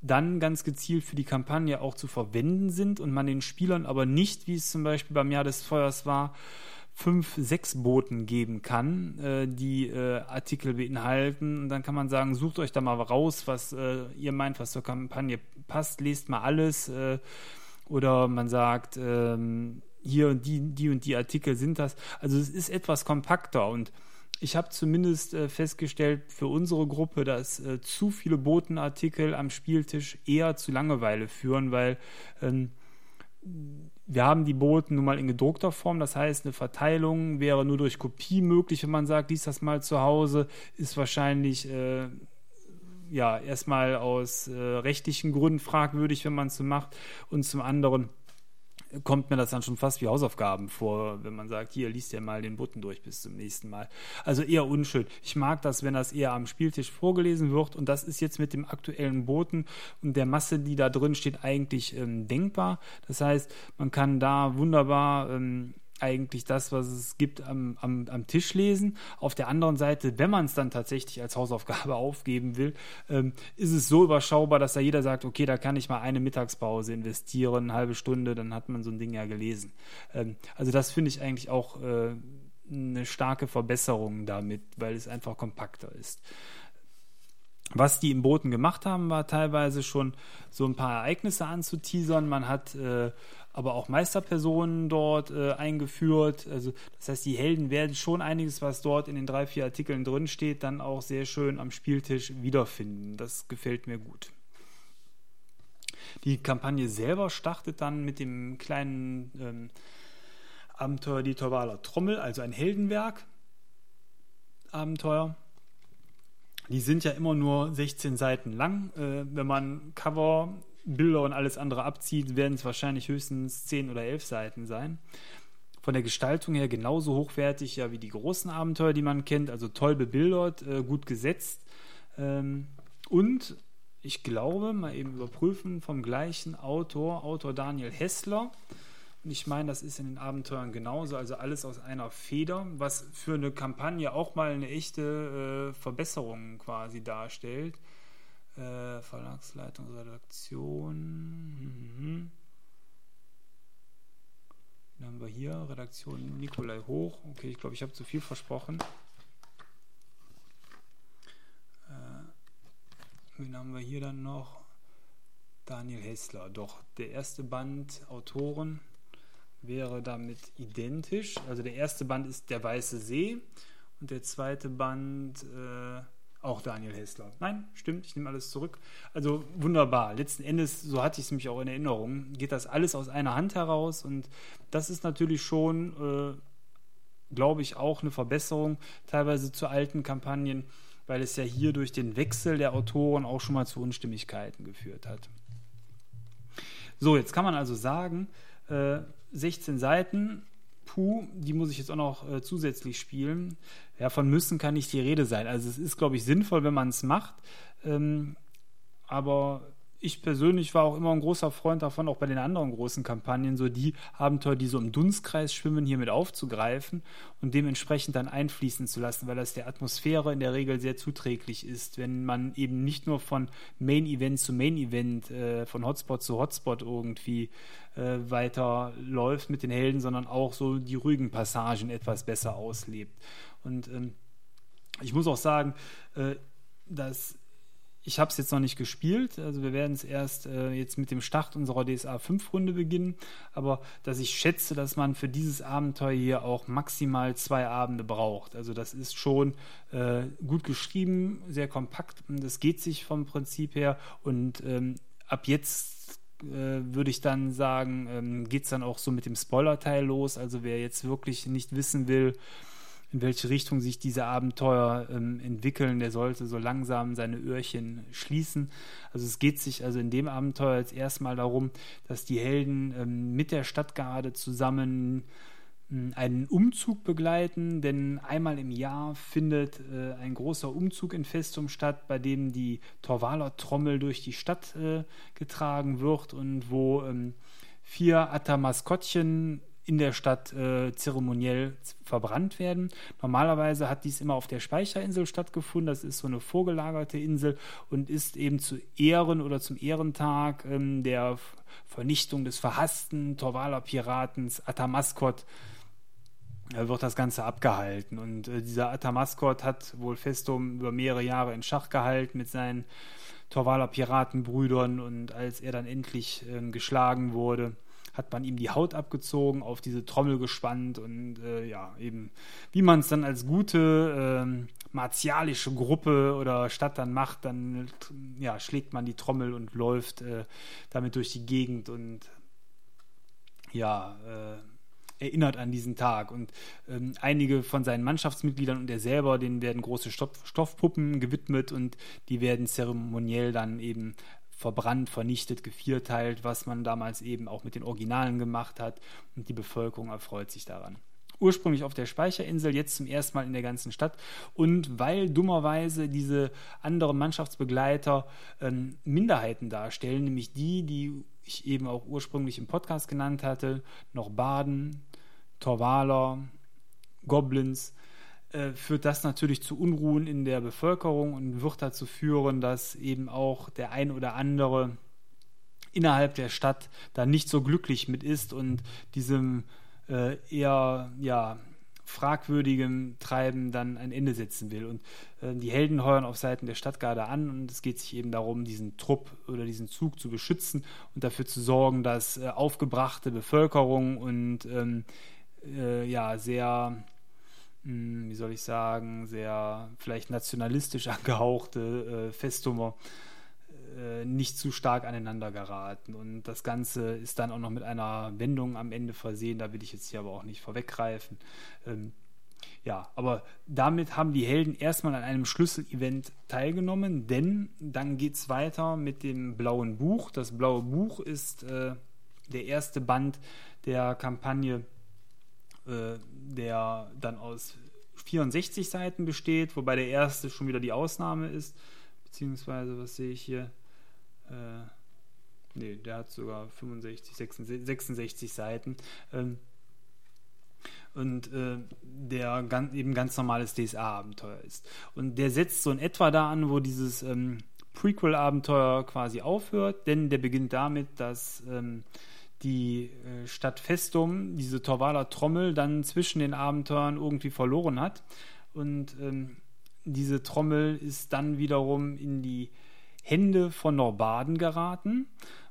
dann ganz gezielt für die Kampagne auch zu verwenden sind und man den Spielern aber nicht, wie es zum Beispiel beim Jahr des Feuers war, fünf, sechs Boten geben kann, äh, die äh, Artikel beinhalten. Und dann kann man sagen, sucht euch da mal raus, was äh, ihr meint, was zur Kampagne passt, lest mal alles. Äh, oder man sagt, ähm, hier und die, die und die Artikel sind das. Also es ist etwas kompakter und ich habe zumindest äh, festgestellt für unsere Gruppe, dass äh, zu viele Botenartikel am Spieltisch eher zu Langeweile führen, weil ähm, wir haben die Boten nun mal in gedruckter Form, das heißt, eine Verteilung wäre nur durch Kopie möglich, wenn man sagt, lies das mal zu Hause, ist wahrscheinlich äh, ja erstmal aus äh, rechtlichen Gründen fragwürdig, wenn man es so macht. Und zum anderen kommt mir das dann schon fast wie Hausaufgaben vor, wenn man sagt, hier, liest ja mal den Button durch bis zum nächsten Mal. Also eher unschön. Ich mag das, wenn das eher am Spieltisch vorgelesen wird und das ist jetzt mit dem aktuellen Boten und der Masse, die da drin steht, eigentlich ähm, denkbar. Das heißt, man kann da wunderbar ähm, eigentlich das, was es gibt, am, am, am Tisch lesen. Auf der anderen Seite, wenn man es dann tatsächlich als Hausaufgabe aufgeben will, ähm, ist es so überschaubar, dass da jeder sagt, okay, da kann ich mal eine Mittagspause investieren, eine halbe Stunde, dann hat man so ein Ding ja gelesen. Ähm, also das finde ich eigentlich auch äh, eine starke Verbesserung damit, weil es einfach kompakter ist. Was die im Booten gemacht haben, war teilweise schon so ein paar Ereignisse anzuteasern. Man hat äh, aber auch Meisterpersonen dort äh, eingeführt. Also das heißt, die Helden werden schon einiges, was dort in den drei, vier Artikeln drin steht, dann auch sehr schön am Spieltisch wiederfinden. Das gefällt mir gut. Die Kampagne selber startet dann mit dem kleinen ähm, Abenteuer Die Torvaler Trommel, also ein Heldenwerk. Abenteuer. die sind ja immer nur 16 Seiten lang. Äh, wenn man Cover, Bilder und alles andere abzieht, werden es wahrscheinlich höchstens 10 oder 11 Seiten sein. Von der Gestaltung her genauso hochwertig ja wie die großen Abenteuer, die man kennt. Also toll bebildert, äh, gut gesetzt. Ähm, und ich glaube, mal eben überprüfen, vom gleichen Autor, Autor Daniel Hessler. Und ich meine, das ist in den Abenteuern genauso, also alles aus einer Feder, was für eine Kampagne auch mal eine echte äh, Verbesserung quasi darstellt. Äh, Verlagsleitung, Redaktion. Mhm. Dann haben wir hier Redaktion Nikolai Hoch. Okay, ich glaube, ich habe zu viel versprochen. Wen haben wir hier dann noch? Daniel Hessler. Doch, der erste Band Autoren wäre damit identisch. Also der erste Band ist Der Weiße See und der zweite Band äh, auch Daniel Hessler. Nein, stimmt, ich nehme alles zurück. Also wunderbar. Letzten Endes, so hatte ich es mich auch in Erinnerung, geht das alles aus einer Hand heraus und das ist natürlich schon, äh, glaube ich, auch eine Verbesserung teilweise zu alten Kampagnen weil es ja hier durch den Wechsel der Autoren auch schon mal zu Unstimmigkeiten geführt hat. So, jetzt kann man also sagen, äh, 16 Seiten, puh, die muss ich jetzt auch noch äh, zusätzlich spielen. Ja, von müssen kann nicht die Rede sein. Also es ist, glaube ich, sinnvoll, wenn man es macht. Ähm, aber ich persönlich war auch immer ein großer Freund davon, auch bei den anderen großen Kampagnen, so die Abenteuer, die so im Dunstkreis schwimmen, hier mit aufzugreifen und dementsprechend dann einfließen zu lassen, weil das der Atmosphäre in der Regel sehr zuträglich ist, wenn man eben nicht nur von Main Event zu Main Event, äh, von Hotspot zu Hotspot irgendwie äh, weiterläuft mit den Helden, sondern auch so die ruhigen Passagen etwas besser auslebt. Und ähm, ich muss auch sagen, äh, dass ich habe es jetzt noch nicht gespielt, also wir werden es erst äh, jetzt mit dem Start unserer DSA 5 Runde beginnen, aber dass ich schätze, dass man für dieses Abenteuer hier auch maximal zwei Abende braucht. Also das ist schon äh, gut geschrieben, sehr kompakt, das geht sich vom Prinzip her und ähm, ab jetzt äh, würde ich dann sagen, ähm, geht es dann auch so mit dem Spoiler-Teil los. Also wer jetzt wirklich nicht wissen will, in welche Richtung sich diese Abenteuer ähm, entwickeln. Der sollte so langsam seine Öhrchen schließen. Also es geht sich also in dem Abenteuer jetzt erstmal darum, dass die Helden ähm, mit der Stadtgarde zusammen ähm, einen Umzug begleiten, denn einmal im Jahr findet äh, ein großer Umzug in Festum statt, bei dem die Torvaler-Trommel durch die Stadt äh, getragen wird und wo ähm, vier Atta-Maskottchen in der Stadt äh, zeremoniell verbrannt werden. Normalerweise hat dies immer auf der Speicherinsel stattgefunden. Das ist so eine vorgelagerte Insel und ist eben zu Ehren oder zum Ehrentag ähm, der Vernichtung des verhassten Torvaler Piratens Atamaskot äh, wird das Ganze abgehalten. Und äh, dieser Atamaskot hat wohl Festum über mehrere Jahre in Schach gehalten mit seinen Torvaler Piratenbrüdern und als er dann endlich äh, geschlagen wurde, hat man ihm die Haut abgezogen, auf diese Trommel gespannt und äh, ja, eben, wie man es dann als gute äh, martialische Gruppe oder Stadt dann macht, dann ja, schlägt man die Trommel und läuft äh, damit durch die Gegend und ja, äh, erinnert an diesen Tag. Und ähm, einige von seinen Mannschaftsmitgliedern und er selber, denen werden große Stoff, Stoffpuppen gewidmet und die werden zeremoniell dann eben verbrannt, vernichtet, gevierteilt, was man damals eben auch mit den Originalen gemacht hat. Und die Bevölkerung erfreut sich daran ursprünglich auf der Speicherinsel, jetzt zum ersten Mal in der ganzen Stadt. Und weil dummerweise diese anderen Mannschaftsbegleiter ähm, Minderheiten darstellen, nämlich die, die ich eben auch ursprünglich im Podcast genannt hatte, noch Baden, Torwaler, Goblins, äh, führt das natürlich zu Unruhen in der Bevölkerung und wird dazu führen, dass eben auch der ein oder andere innerhalb der Stadt da nicht so glücklich mit ist und diesem äh, eher ja fragwürdigem Treiben dann ein Ende setzen will. Und äh, die Helden heuern auf Seiten der Stadtgarde an und es geht sich eben darum, diesen Trupp oder diesen Zug zu beschützen und dafür zu sorgen, dass äh, aufgebrachte Bevölkerung und ähm, äh, ja sehr wie soll ich sagen, sehr vielleicht nationalistisch angehauchte äh, Festumer äh, nicht zu stark aneinander geraten. Und das Ganze ist dann auch noch mit einer Wendung am Ende versehen, da will ich jetzt hier aber auch nicht vorweggreifen. Ähm, ja, aber damit haben die Helden erstmal an einem Schlüsselevent teilgenommen, denn dann geht es weiter mit dem blauen Buch. Das blaue Buch ist äh, der erste Band der Kampagne, äh, der dann aus 64 Seiten besteht, wobei der erste schon wieder die Ausnahme ist. Beziehungsweise, was sehe ich hier? Äh, nee, der hat sogar 65, 66, 66 Seiten. Ähm, und äh, der ganz, eben ganz normales DSA-Abenteuer ist. Und der setzt so in etwa da an, wo dieses ähm, Prequel-Abenteuer quasi aufhört, denn der beginnt damit, dass ähm, die äh, Stadt Festum diese Torvaler Trommel dann zwischen den Abenteuern irgendwie verloren hat. Und ähm, diese Trommel ist dann wiederum in die Hände von Norbaden geraten.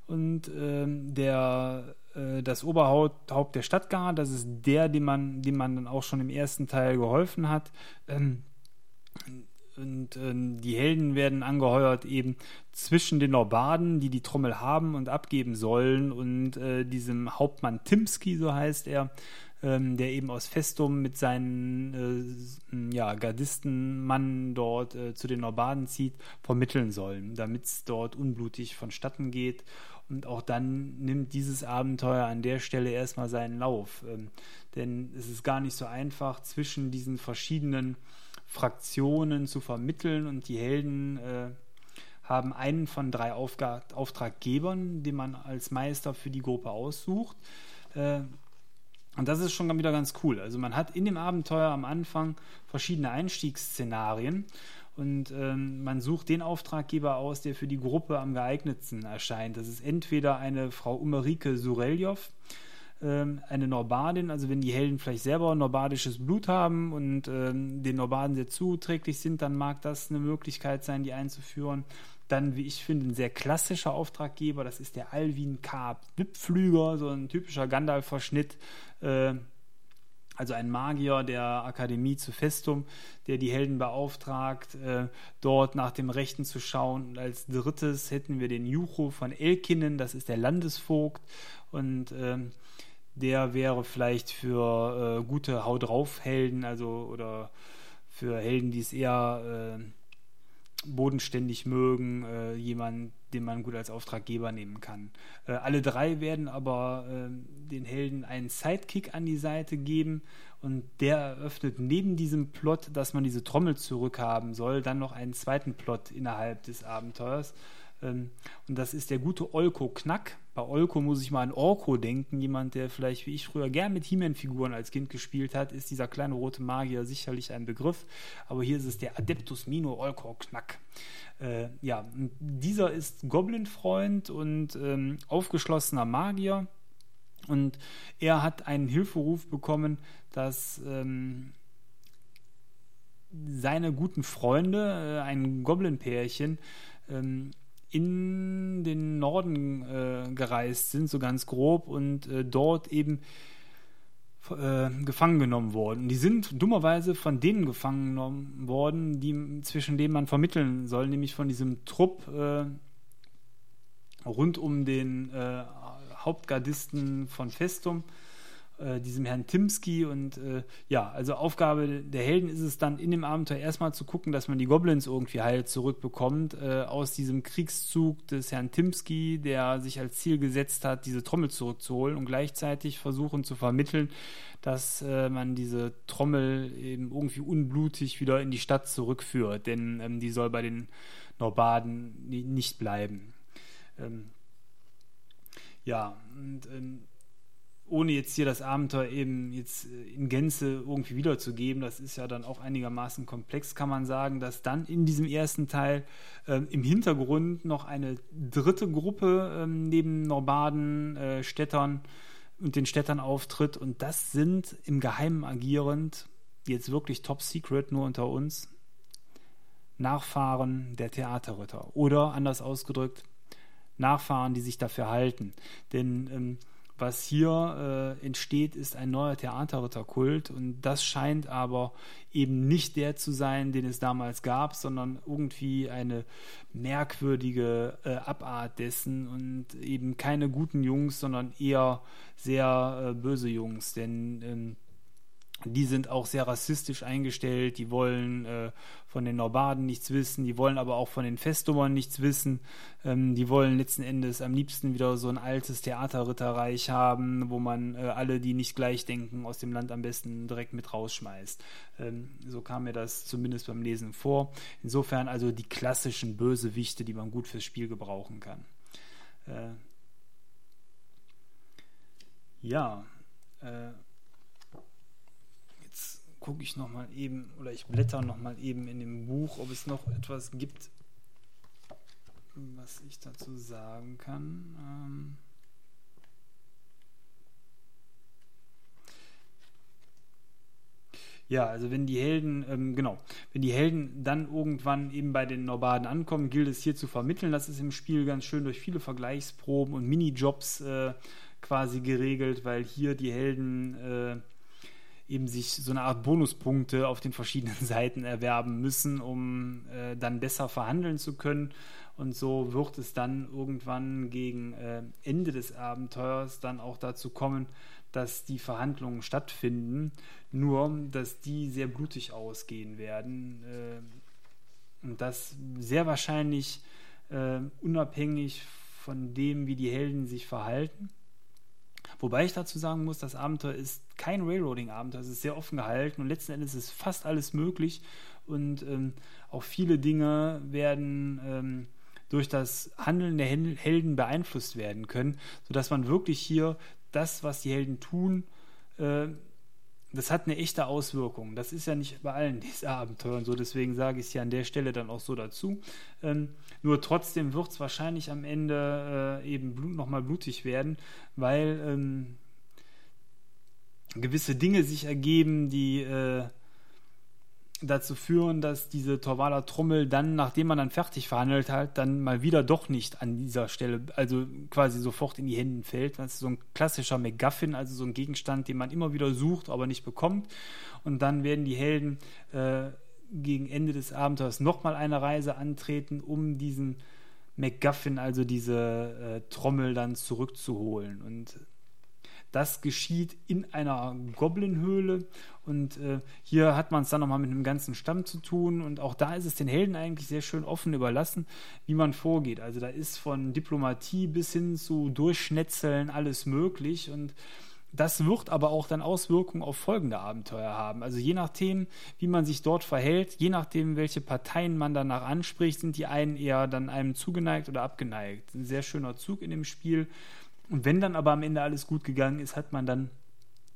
Und ähm, der äh, das Oberhaupt der Stadtgar, das ist der, dem man, dem man dann auch schon im ersten Teil geholfen hat. Ähm, und ähm, die Helden werden angeheuert eben zwischen den Norbaden, die die Trommel haben und abgeben sollen, und äh, diesem Hauptmann Timski, so heißt er, ähm, der eben aus Festum mit seinen äh, ja, Gardistenmann dort äh, zu den Norbaden zieht, vermitteln sollen, damit es dort unblutig vonstatten geht und auch dann nimmt dieses Abenteuer an der Stelle erstmal seinen Lauf. Ähm, denn es ist gar nicht so einfach, zwischen diesen verschiedenen Fraktionen zu vermitteln und die Helden äh, haben einen von drei Aufga Auftraggebern, den man als Meister für die Gruppe aussucht. Äh, und das ist schon wieder ganz cool. Also man hat in dem Abenteuer am Anfang verschiedene Einstiegsszenarien und ähm, man sucht den Auftraggeber aus, der für die Gruppe am geeignetsten erscheint. Das ist entweder eine Frau Umerike Sureljov, ähm, eine Norbadin, also wenn die Helden vielleicht selber norbadisches Blut haben und ähm, den Norbaden sehr zuträglich sind, dann mag das eine Möglichkeit sein, die einzuführen. Dann, wie ich finde, ein sehr klassischer Auftraggeber, das ist der Alvin K. Wipflüger, so ein typischer Gandalf-Verschnitt. Äh, also ein Magier der Akademie zu Festum, der die Helden beauftragt, äh, dort nach dem Rechten zu schauen. Und als drittes hätten wir den Jucho von Elkinen, das ist der Landesvogt. Und ähm, der wäre vielleicht für äh, gute Hau drauf Helden, also oder für Helden, die es eher äh, bodenständig mögen, äh, jemand, den man gut als Auftraggeber nehmen kann. Äh, alle drei werden aber äh, den Helden einen Sidekick an die Seite geben und der eröffnet neben diesem Plot, dass man diese Trommel zurückhaben soll, dann noch einen zweiten Plot innerhalb des Abenteuers. Ähm, und das ist der gute Olko Knack. Bei Olko muss ich mal an Orko denken. Jemand, der vielleicht wie ich früher gern mit He-Man-Figuren als Kind gespielt hat, ist dieser kleine rote Magier sicherlich ein Begriff. Aber hier ist es der Adeptus Mino Olko Knack. Äh, ja, dieser ist Goblin-Freund und ähm, aufgeschlossener Magier. Und er hat einen Hilferuf bekommen, dass ähm, seine guten Freunde, äh, ein Goblin-Pärchen, ähm, in den Norden äh, gereist sind, so ganz grob, und äh, dort eben äh, gefangen genommen worden. Die sind dummerweise von denen gefangen genommen worden, die, zwischen denen man vermitteln soll, nämlich von diesem Trupp äh, rund um den äh, Hauptgardisten von Festum äh, diesem Herrn Timski. Und äh, ja, also Aufgabe der Helden ist es dann in dem Abenteuer erstmal zu gucken, dass man die Goblins irgendwie heil zurückbekommt äh, aus diesem Kriegszug des Herrn Timski, der sich als Ziel gesetzt hat, diese Trommel zurückzuholen und gleichzeitig versuchen zu vermitteln, dass äh, man diese Trommel eben irgendwie unblutig wieder in die Stadt zurückführt, denn ähm, die soll bei den Norbaden nicht bleiben. Ähm, ja, und ähm, ohne jetzt hier das Abenteuer eben jetzt äh, in Gänze irgendwie wiederzugeben, das ist ja dann auch einigermaßen komplex, kann man sagen, dass dann in diesem ersten Teil äh, im Hintergrund noch eine dritte Gruppe äh, neben Norbaden, äh, Städtern und den Städtern auftritt und das sind im Geheimen agierend, jetzt wirklich top secret, nur unter uns, Nachfahren der Theaterritter oder anders ausgedrückt, Nachfahren, die sich dafür halten. Denn ähm, was hier äh, entsteht, ist ein neuer Theaterritterkult. Und das scheint aber eben nicht der zu sein, den es damals gab, sondern irgendwie eine merkwürdige äh, Abart dessen und eben keine guten Jungs, sondern eher sehr äh, böse Jungs, denn ähm, die sind auch sehr rassistisch eingestellt, die wollen äh, von den Norbaden nichts wissen, die wollen aber auch von den Festumern nichts wissen, ähm, die wollen letzten Endes am liebsten wieder so ein altes Theaterritterreich haben, wo man äh, alle, die nicht gleich denken, aus dem Land am besten direkt mit rausschmeißt. Ähm, so kam mir das zumindest beim Lesen vor. Insofern also die klassischen Bösewichte, die man gut fürs Spiel gebrauchen kann. Äh, ja, äh, gucke ich noch mal eben oder ich blätter noch mal eben in dem Buch, ob es noch etwas gibt, was ich dazu sagen kann. Ähm Ja, also wenn die Helden, ähm, genau, wenn die Helden dann irgendwann eben bei den Norbaden ankommen, gilt es hier zu vermitteln. Das ist im Spiel ganz schön durch viele Vergleichsproben und Minijobs äh, quasi geregelt, weil hier die Helden äh, eben sich so eine Art Bonuspunkte auf den verschiedenen Seiten erwerben müssen, um äh, dann besser verhandeln zu können. Und so wird es dann irgendwann gegen äh, Ende des Abenteuers dann auch dazu kommen, dass die Verhandlungen stattfinden, nur dass die sehr blutig ausgehen werden. Äh, und das sehr wahrscheinlich äh, unabhängig von dem, wie die Helden sich verhalten. Wobei ich dazu sagen muss, das Abenteuer ist kein Railroading-Abenteuer, es ist sehr offen gehalten und letzten Endes ist fast alles möglich und ähm, auch viele Dinge werden ähm, durch das Handeln der Helden beeinflusst werden können, sodass man wirklich hier das, was die Helden tun, äh, das hat eine echte Auswirkung. Das ist ja nicht bei allen diesen Abenteuern so, deswegen sage ich es hier an der Stelle dann auch so dazu. Ähm, nur trotzdem wird es wahrscheinlich am Ende äh, eben blut, nochmal blutig werden, weil ähm, gewisse Dinge sich ergeben, die äh, dazu führen, dass diese Torvaler Trommel dann, nachdem man dann fertig verhandelt hat, dann mal wieder doch nicht an dieser Stelle, also quasi sofort in die Hände fällt. Das ist so ein klassischer MacGuffin, also so ein Gegenstand, den man immer wieder sucht, aber nicht bekommt. Und dann werden die Helden äh, gegen Ende des Abenteuers nochmal eine Reise antreten, um diesen MacGuffin, also diese äh, Trommel dann zurückzuholen. Und das geschieht in einer Goblin-Höhle und äh, hier hat man es dann nochmal mit einem ganzen Stamm zu tun und auch da ist es den Helden eigentlich sehr schön offen überlassen, wie man vorgeht. Also da ist von Diplomatie bis hin zu Durchschnetzeln alles möglich und das wird aber auch dann Auswirkungen auf folgende Abenteuer haben. Also je nachdem, wie man sich dort verhält, je nachdem, welche Parteien man danach anspricht, sind die einen eher dann einem zugeneigt oder abgeneigt. Ein sehr schöner Zug in dem Spiel. Und wenn dann aber am Ende alles gut gegangen ist, hat man dann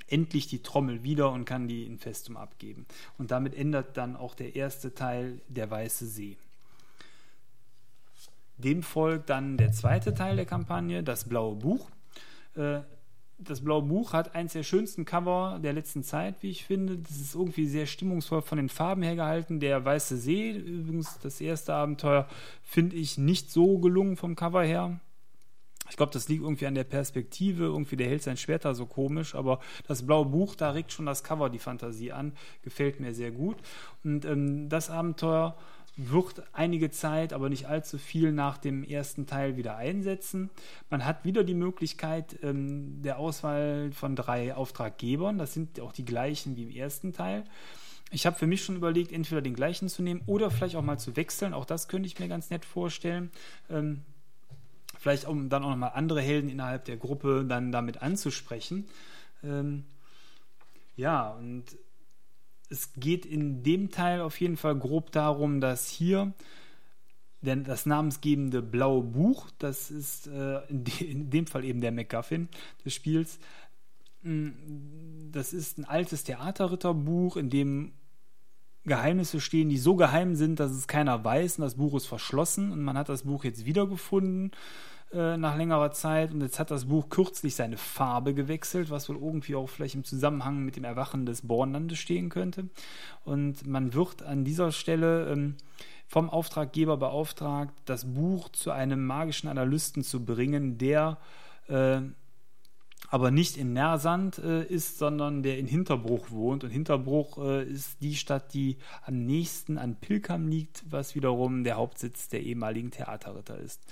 endlich die Trommel wieder und kann die in Festum abgeben. Und damit ändert dann auch der erste Teil der Weiße See. Dem folgt dann der zweite Teil der Kampagne, das Blaue Buch. Äh, das Blaue Buch hat eins der schönsten Cover der letzten Zeit, wie ich finde. Das ist irgendwie sehr stimmungsvoll von den Farben her gehalten. Der Weiße See, übrigens das erste Abenteuer, finde ich nicht so gelungen vom Cover her. Ich glaube, das liegt irgendwie an der Perspektive. Irgendwie, der hält sein Schwert da so komisch. Aber das blaue Buch, da regt schon das Cover die Fantasie an. Gefällt mir sehr gut. Und ähm, das Abenteuer wird einige Zeit, aber nicht allzu viel nach dem ersten Teil wieder einsetzen. Man hat wieder die Möglichkeit ähm, der Auswahl von drei Auftraggebern. Das sind auch die gleichen wie im ersten Teil. Ich habe für mich schon überlegt, entweder den gleichen zu nehmen oder vielleicht auch mal zu wechseln. Auch das könnte ich mir ganz nett vorstellen. Ähm, vielleicht um dann auch nochmal andere Helden innerhalb der Gruppe dann damit anzusprechen. Ähm, ja, und es geht in dem Teil auf jeden Fall grob darum, dass hier denn das namensgebende blaue Buch, das ist äh, in, de in, dem Fall eben der MacGuffin des Spiels, mm, das ist ein altes Theaterritterbuch, in dem Geheimnisse stehen, die so geheim sind, dass es keiner weiß und das Buch ist verschlossen und man hat das Buch jetzt wiedergefunden äh, nach längerer Zeit und jetzt hat das Buch kürzlich seine Farbe gewechselt, was wohl irgendwie auch vielleicht im Zusammenhang mit dem Erwachen des Bornlandes stehen könnte. Und man wird an dieser Stelle ähm, vom Auftraggeber beauftragt, das Buch zu einem magischen Analysten zu bringen, der äh, aber nicht in Nersand äh, ist, sondern der in Hinterbruch wohnt. Und Hinterbruch äh, ist die Stadt, die am nächsten an Pilkam liegt, was wiederum der Hauptsitz der ehemaligen Theaterritter ist.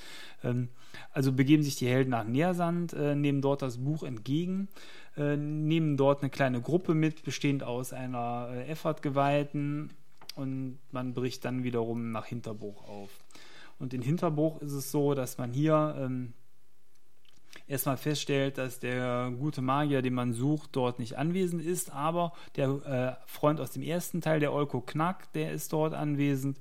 Ähm, also begeben sich die Helden nach Nersand, äh, nehmen dort das Buch entgegen, äh, nehmen dort eine kleine Gruppe mit, bestehend aus einer äh, Effort-Geweihten und man bricht dann wiederum nach Hinterbruch auf. Und in Hinterbruch ist es so, dass man hier ähm, erstmal feststellt, dass der gute Magier, den man sucht, dort nicht anwesend ist, aber der äh, Freund aus dem ersten Teil, der Olko Knack, der ist dort anwesend,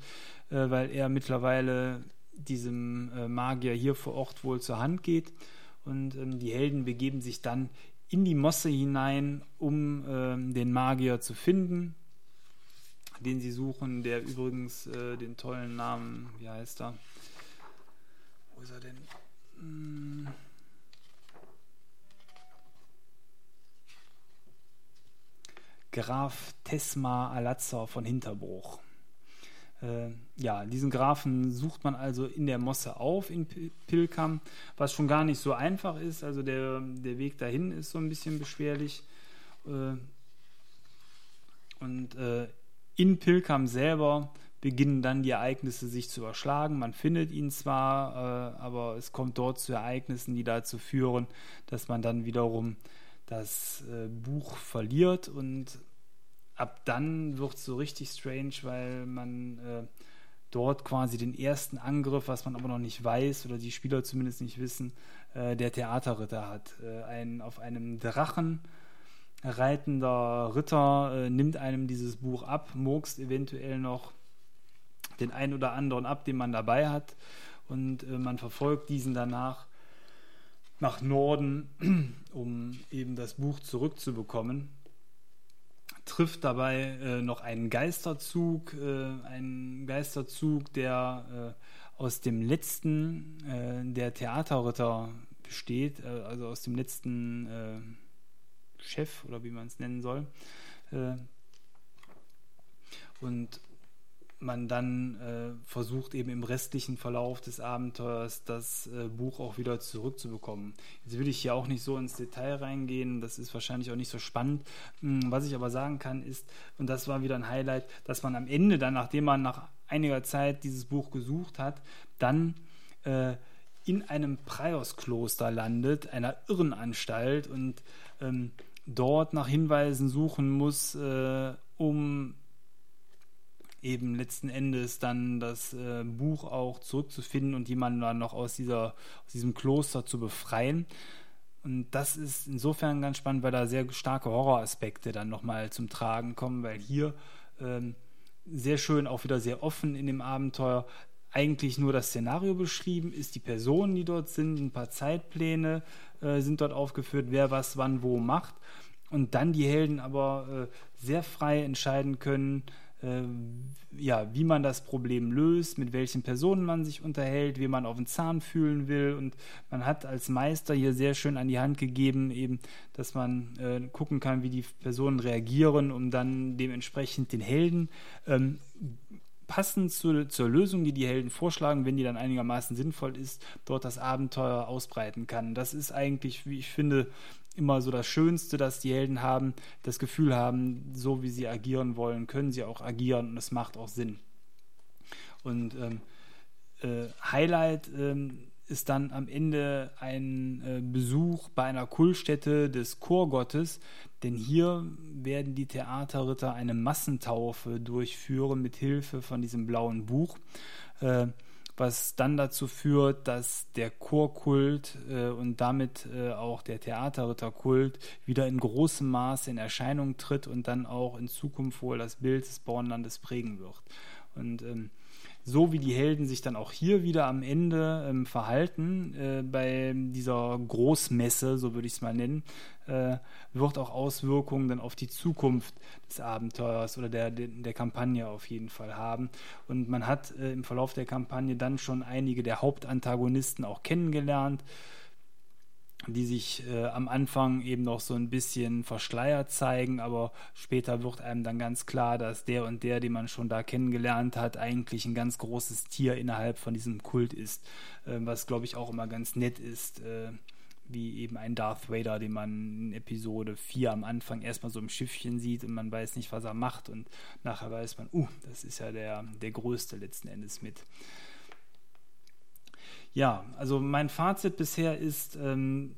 äh, weil er mittlerweile diesem äh, Magier hier vor Ort wohl zur Hand geht. Und ähm, die Helden begeben sich dann in die Mosse hinein, um ähm, den Magier zu finden, den sie suchen, der übrigens äh, den tollen Namen, wie heißt er? Wo ist er denn? Hm. Graf Tesma Alazza von Hinterbruch. Äh, ja, diesen Grafen sucht man also in der Mosse auf in Pilkam, was schon gar nicht so einfach ist. Also der, der Weg dahin ist so ein bisschen beschwerlich. Äh, und äh, in Pilkam selber beginnen dann die Ereignisse sich zu überschlagen. Man findet ihn zwar, äh, aber es kommt dort zu Ereignissen, die dazu führen, dass man dann wiederum das äh, Buch verliert und ab dann wird es so richtig strange, weil man äh, dort quasi den ersten Angriff, was man aber noch nicht weiß oder die Spieler zumindest nicht wissen, äh, der Theaterritter hat. Äh, ein, auf einem Drachen reitender Ritter äh, nimmt einem dieses Buch ab, murkst eventuell noch den einen oder anderen ab, den man dabei hat und äh, man verfolgt diesen danach nach Norden, um eben das Buch zurückzubekommen. Trifft dabei äh, noch einen Geisterzug, äh, einen Geisterzug, der äh, aus dem letzten äh, der Theaterritter besteht, äh, also aus dem letzten äh, Chef oder wie man es nennen soll. und man dann äh, versucht eben im restlichen Verlauf des Abenteuers das äh, Buch auch wieder zurückzubekommen. Jetzt will ich hier auch nicht so ins Detail reingehen, das ist wahrscheinlich auch nicht so spannend. Hm, was ich aber sagen kann ist, und das war wieder ein Highlight, dass man am Ende dann, nachdem man nach einiger Zeit dieses Buch gesucht hat, dann äh, in einem Prioskloster landet, einer Irrenanstalt und ähm, dort nach Hinweisen suchen muss, äh, um eben letzten Endes dann das äh, Buch auch zurückzufinden und jemanden dann noch aus, dieser, aus diesem Kloster zu befreien. Und das ist insofern ganz spannend, weil da sehr starke Horroraspekte dann nochmal zum Tragen kommen, weil hier ähm, sehr schön, auch wieder sehr offen in dem Abenteuer, eigentlich nur das Szenario beschrieben ist, die Personen, die dort sind, ein paar Zeitpläne äh, sind dort aufgeführt, wer was wann wo macht. Und dann die Helden aber äh, sehr frei entscheiden können, ja, wie man das Problem löst, mit welchen Personen man sich unterhält, wie man auf den Zahn fühlen will. Und man hat als Meister hier sehr schön an die Hand gegeben, eben, dass man äh, gucken kann, wie die Personen reagieren, um dann dementsprechend den Helden ähm, passend zu, zur Lösung, die die Helden vorschlagen, wenn die dann einigermaßen sinnvoll ist, dort das Abenteuer ausbreiten kann. Das ist eigentlich, wie ich finde, immer so das Schönste, dass die Helden haben, das Gefühl haben, so wie sie agieren wollen, können sie auch agieren und es macht auch Sinn. Und ähm, äh, Highlight ähm, ist dann am Ende ein äh, Besuch bei einer Kultstätte des Chorgottes, denn hier werden die Theaterritter eine Massentaufe durchführen mit Hilfe von diesem blauen Buch. Äh, was dann dazu führt, dass der Chorkult äh, und damit äh, auch der Theaterritterkult wieder in großem Maße in Erscheinung tritt und dann auch in Zukunft wohl das Bild des Bornlandes prägen wird. Und ähm, so wie die Helden sich dann auch hier wieder am Ende ähm, verhalten, äh, bei dieser Großmesse, so würde ich es mal nennen, äh, wird auch Auswirkungen dann auf die Zukunft des Abenteuers oder der, der, der Kampagne auf jeden Fall haben. Und man hat äh, im Verlauf der Kampagne dann schon einige der Hauptantagonisten auch kennengelernt die sich äh, am Anfang eben noch so ein bisschen verschleiert zeigen, aber später wird einem dann ganz klar, dass der und der, den man schon da kennengelernt hat, eigentlich ein ganz großes Tier innerhalb von diesem Kult ist, äh, was glaube ich auch immer ganz nett ist, äh, wie eben ein Darth Vader, den man in Episode 4 am Anfang erstmal so im Schiffchen sieht und man weiß nicht, was er macht und nachher weiß man, uh, das ist ja der, der Größte letzten Endes mit. Ja, also mein Fazit bisher ist, ähm,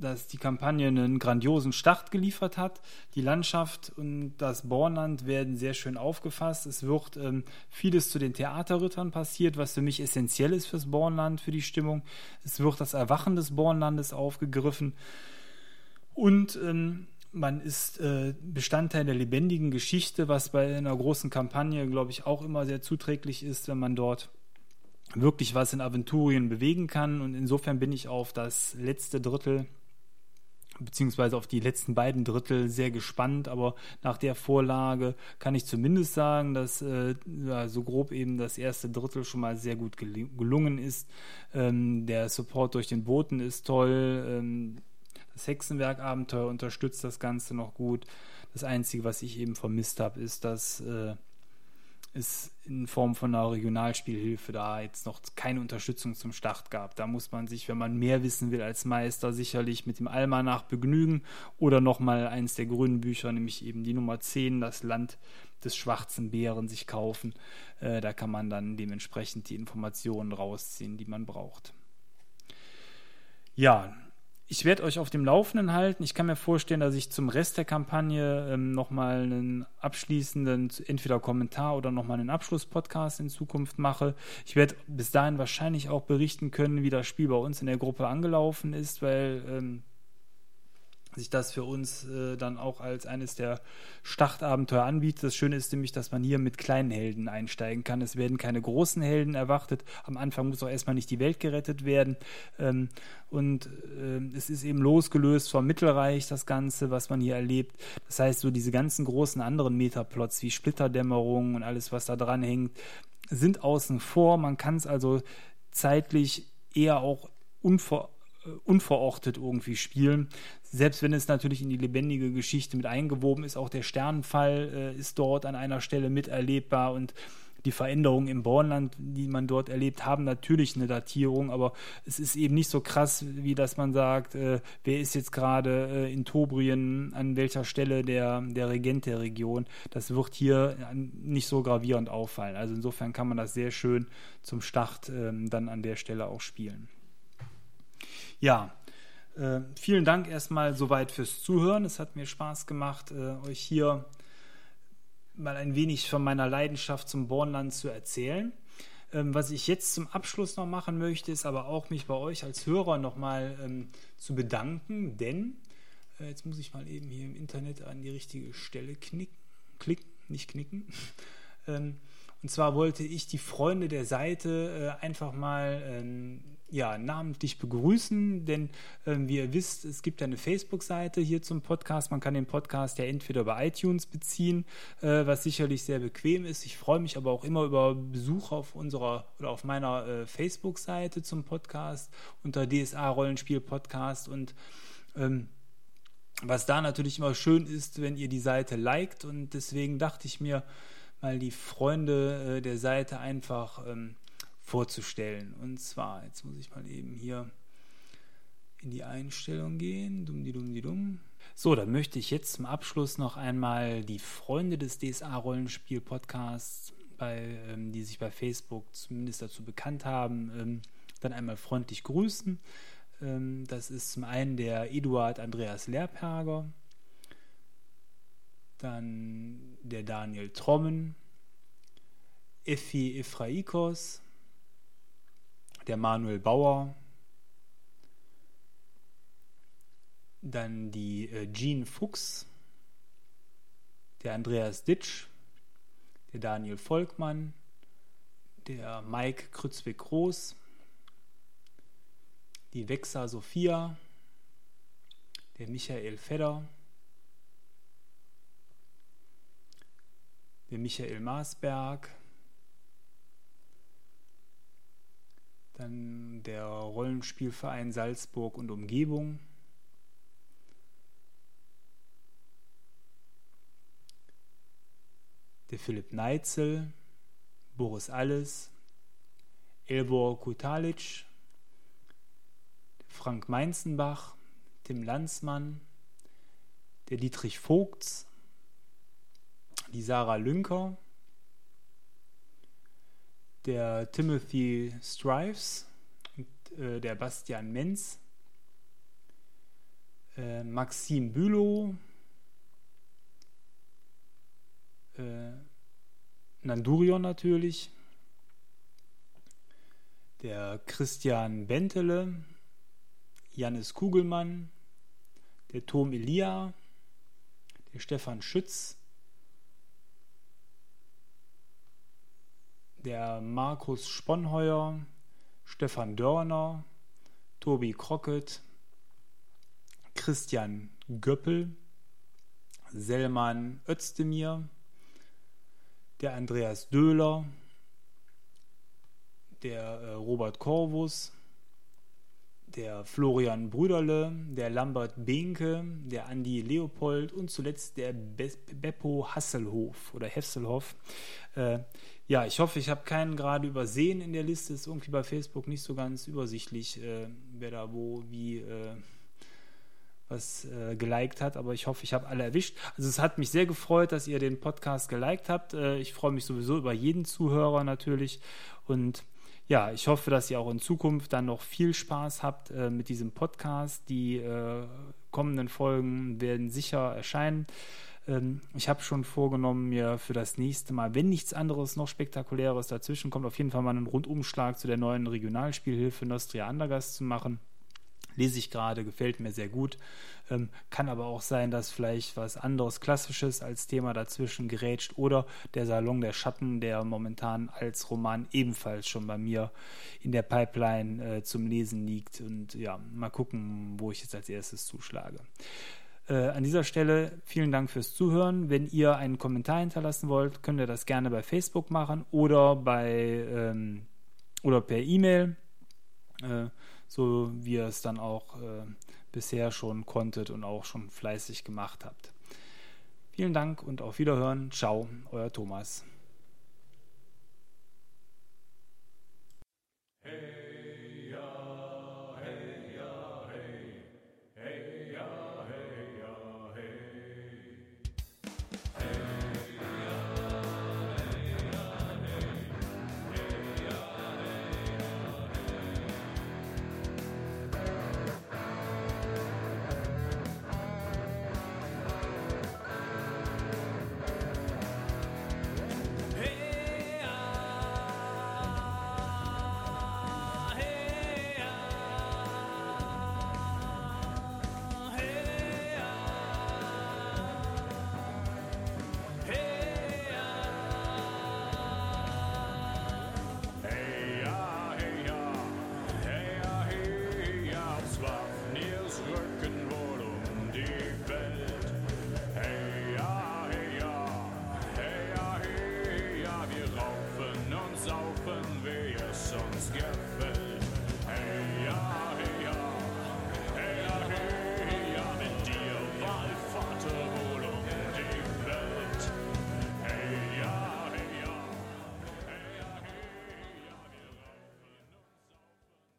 dass die Kampagne einen grandiosen Start geliefert hat. Die Landschaft und das Bornland werden sehr schön aufgefasst. Es wird ähm, vieles zu den Theaterrittern passiert, was für mich essentiell ist fürs Bornland, für die Stimmung. Es wird das Erwachen des Bornlandes aufgegriffen. Und ähm, man ist äh, Bestandteil der lebendigen Geschichte, was bei einer großen Kampagne, glaube ich, auch immer sehr zuträglich ist, wenn man dort wirklich was in Aventurien bewegen kann. Und insofern bin ich auf das letzte Drittel beziehungsweise auf die letzten beiden Drittel sehr gespannt, aber nach der Vorlage kann ich zumindest sagen, dass äh, ja, so grob eben das erste Drittel schon mal sehr gut gel gelungen ist. Ähm, der Support durch den Boten ist toll. Ähm, das Hexenwerk-Abenteuer unterstützt das Ganze noch gut. Das Einzige, was ich eben vermisst habe, ist, dass äh, es in Form von einer Regionalspielhilfe da jetzt noch keine Unterstützung zum Start gab. Da muss man sich, wenn man mehr wissen will als Meister, sicherlich mit dem Almanach begnügen oder nochmal eins der grünen Bücher, nämlich eben die Nummer 10, das Land des schwarzen Bären, sich kaufen. Äh, da kann man dann dementsprechend die Informationen rausziehen, die man braucht. Ja, ich werde euch auf dem Laufenden halten. Ich kann mir vorstellen, dass ich zum Rest der Kampagne ähm, nochmal einen abschließenden, entweder Kommentar oder nochmal einen Abschlusspodcast in Zukunft mache. Ich werde bis dahin wahrscheinlich auch berichten können, wie das Spiel bei uns in der Gruppe angelaufen ist, weil ähm, sich das für uns äh, dann auch als eines der Startabenteuer anbietet. Das Schöne ist nämlich, dass man hier mit kleinen Helden einsteigen kann. Es werden keine großen Helden erwartet. Am Anfang muss auch erstmal nicht die Welt gerettet werden. Ähm, und äh, es ist eben losgelöst vom Mittelreich, das Ganze, was man hier erlebt. Das heißt, so diese ganzen großen anderen Metaplots wie Splitterdämmerung und alles, was da dran hängt, sind außen vor. Man kann es also zeitlich eher auch unver unverortet irgendwie spielen. Selbst wenn es natürlich in die lebendige Geschichte mit eingewoben ist, auch der Sternenfall äh, ist dort an einer Stelle miterlebbar und die Veränderungen im Bornland, die man dort erlebt, haben natürlich eine Datierung, aber es ist eben nicht so krass, wie dass man sagt, äh, wer ist jetzt gerade äh, in Tobrien an welcher Stelle der, der Regent der Region. Das wird hier nicht so gravierend auffallen. Also insofern kann man das sehr schön zum Start ähm, dann an der Stelle auch spielen. Ja, äh, vielen Dank erstmal soweit fürs Zuhören. Es hat mir Spaß gemacht, äh, euch hier mal ein wenig von meiner Leidenschaft zum Bornland zu erzählen. Ähm, was ich jetzt zum Abschluss noch machen möchte, ist aber auch mich bei euch als Hörer nochmal ähm, zu bedanken, denn äh, jetzt muss ich mal eben hier im Internet an die richtige Stelle knicken, klicken, nicht knicken. ähm, und zwar wollte ich die Freunde der Seite äh, einfach mal ähm, ja, namentlich begrüßen, denn äh, wie ihr wisst, es gibt eine Facebook-Seite hier zum Podcast. Man kann den Podcast ja entweder über iTunes beziehen, äh, was sicherlich sehr bequem ist. Ich freue mich aber auch immer über Besuch auf unserer oder auf meiner äh, Facebook-Seite zum Podcast unter DSA Rollenspiel Podcast und ähm, was da natürlich immer schön ist, wenn ihr die Seite liked und deswegen dachte ich mir, mal die Freunde äh, der Seite einfach ähm, vorzustellen. Und zwar, jetzt muss ich mal eben hier in die Einstellung gehen. Dumm, die dumm, die dumm. So, dann möchte ich jetzt zum Abschluss noch einmal die Freunde des DSA-Rollenspiel-Podcasts, ähm, die sich bei Facebook zumindest dazu bekannt haben, ähm, dann einmal freundlich grüßen. Ähm, das ist zum einen der Eduard Andreas Lehrperger, dann der Daniel Trommen, Effi Ephraikos, der Manuel Bauer, dann die äh, Jean Fuchs, der Andreas Ditsch, der Daniel Volkmann, der Mike Krützwig-Groß, die Wexa Sophia, der Michael Fedder, der Michael Maasberg, dann der Rollenspielverein Salzburg und Umgebung. Der Philipp Neitzel, Boris Alles, Elbor Kutalic, Frank Meinzenbach, Tim Lanzmann, der Dietrich Vogts, die Sarah Lünker, der Timothy Strives, und, äh, der Bastian Menz, äh, Maxim Bülow, äh, Nandurion natürlich, der Christian Bentele, Janis Kugelmann, der Tom Elia, der Stefan Schütz, der Markus Sponheuer, Stefan Dörner, Tobi Crockett, Christian Göppel, Selman Özdemir, der Andreas Döhler, der äh, Robert Corvus, der Florian Brüderle, der Lambert Behnke, der Andi Leopold und zuletzt der Be Beppo Hasselhof oder Hesselhoff. Äh, ja, ich hoffe, ich habe keinen gerade übersehen in der Liste. Ist irgendwie bei Facebook nicht so ganz übersichtlich, äh, wer da wo wie äh, was äh, geliked hat, aber ich hoffe, ich habe alle erwischt. Also es hat mich sehr gefreut, dass ihr den Podcast geliked habt. Äh, ich freue mich sowieso über jeden Zuhörer natürlich und ja, ich hoffe, dass ihr auch in Zukunft dann noch viel Spaß habt äh, mit diesem Podcast. Die äh, kommenden Folgen werden sicher erscheinen. Ähm, ich habe schon vorgenommen, mir für das nächste Mal, wenn nichts anderes noch Spektakuläres dazwischen kommt, auf jeden Fall mal einen Rundumschlag zu der neuen Regionalspielhilfe Nostria Andergast zu machen lese ich gerade, gefällt mir sehr gut. Ähm, kann aber auch sein, dass vielleicht was anderes Klassisches als Thema dazwischen gerätscht oder der Salon der Schatten, der momentan als Roman ebenfalls schon bei mir in der Pipeline äh, zum Lesen liegt. Und ja, mal gucken, wo ich jetzt als erstes zuschlage. Äh, an dieser Stelle vielen Dank fürs Zuhören. Wenn ihr einen Kommentar hinterlassen wollt, könnt ihr das gerne bei Facebook machen oder bei ähm, oder per E-Mail, äh, so wie ihr es dann auch äh, bisher schon konntet und auch schon fleißig gemacht habt. Vielen Dank und auf Wiederhören. Ciao, euer Thomas. Hey.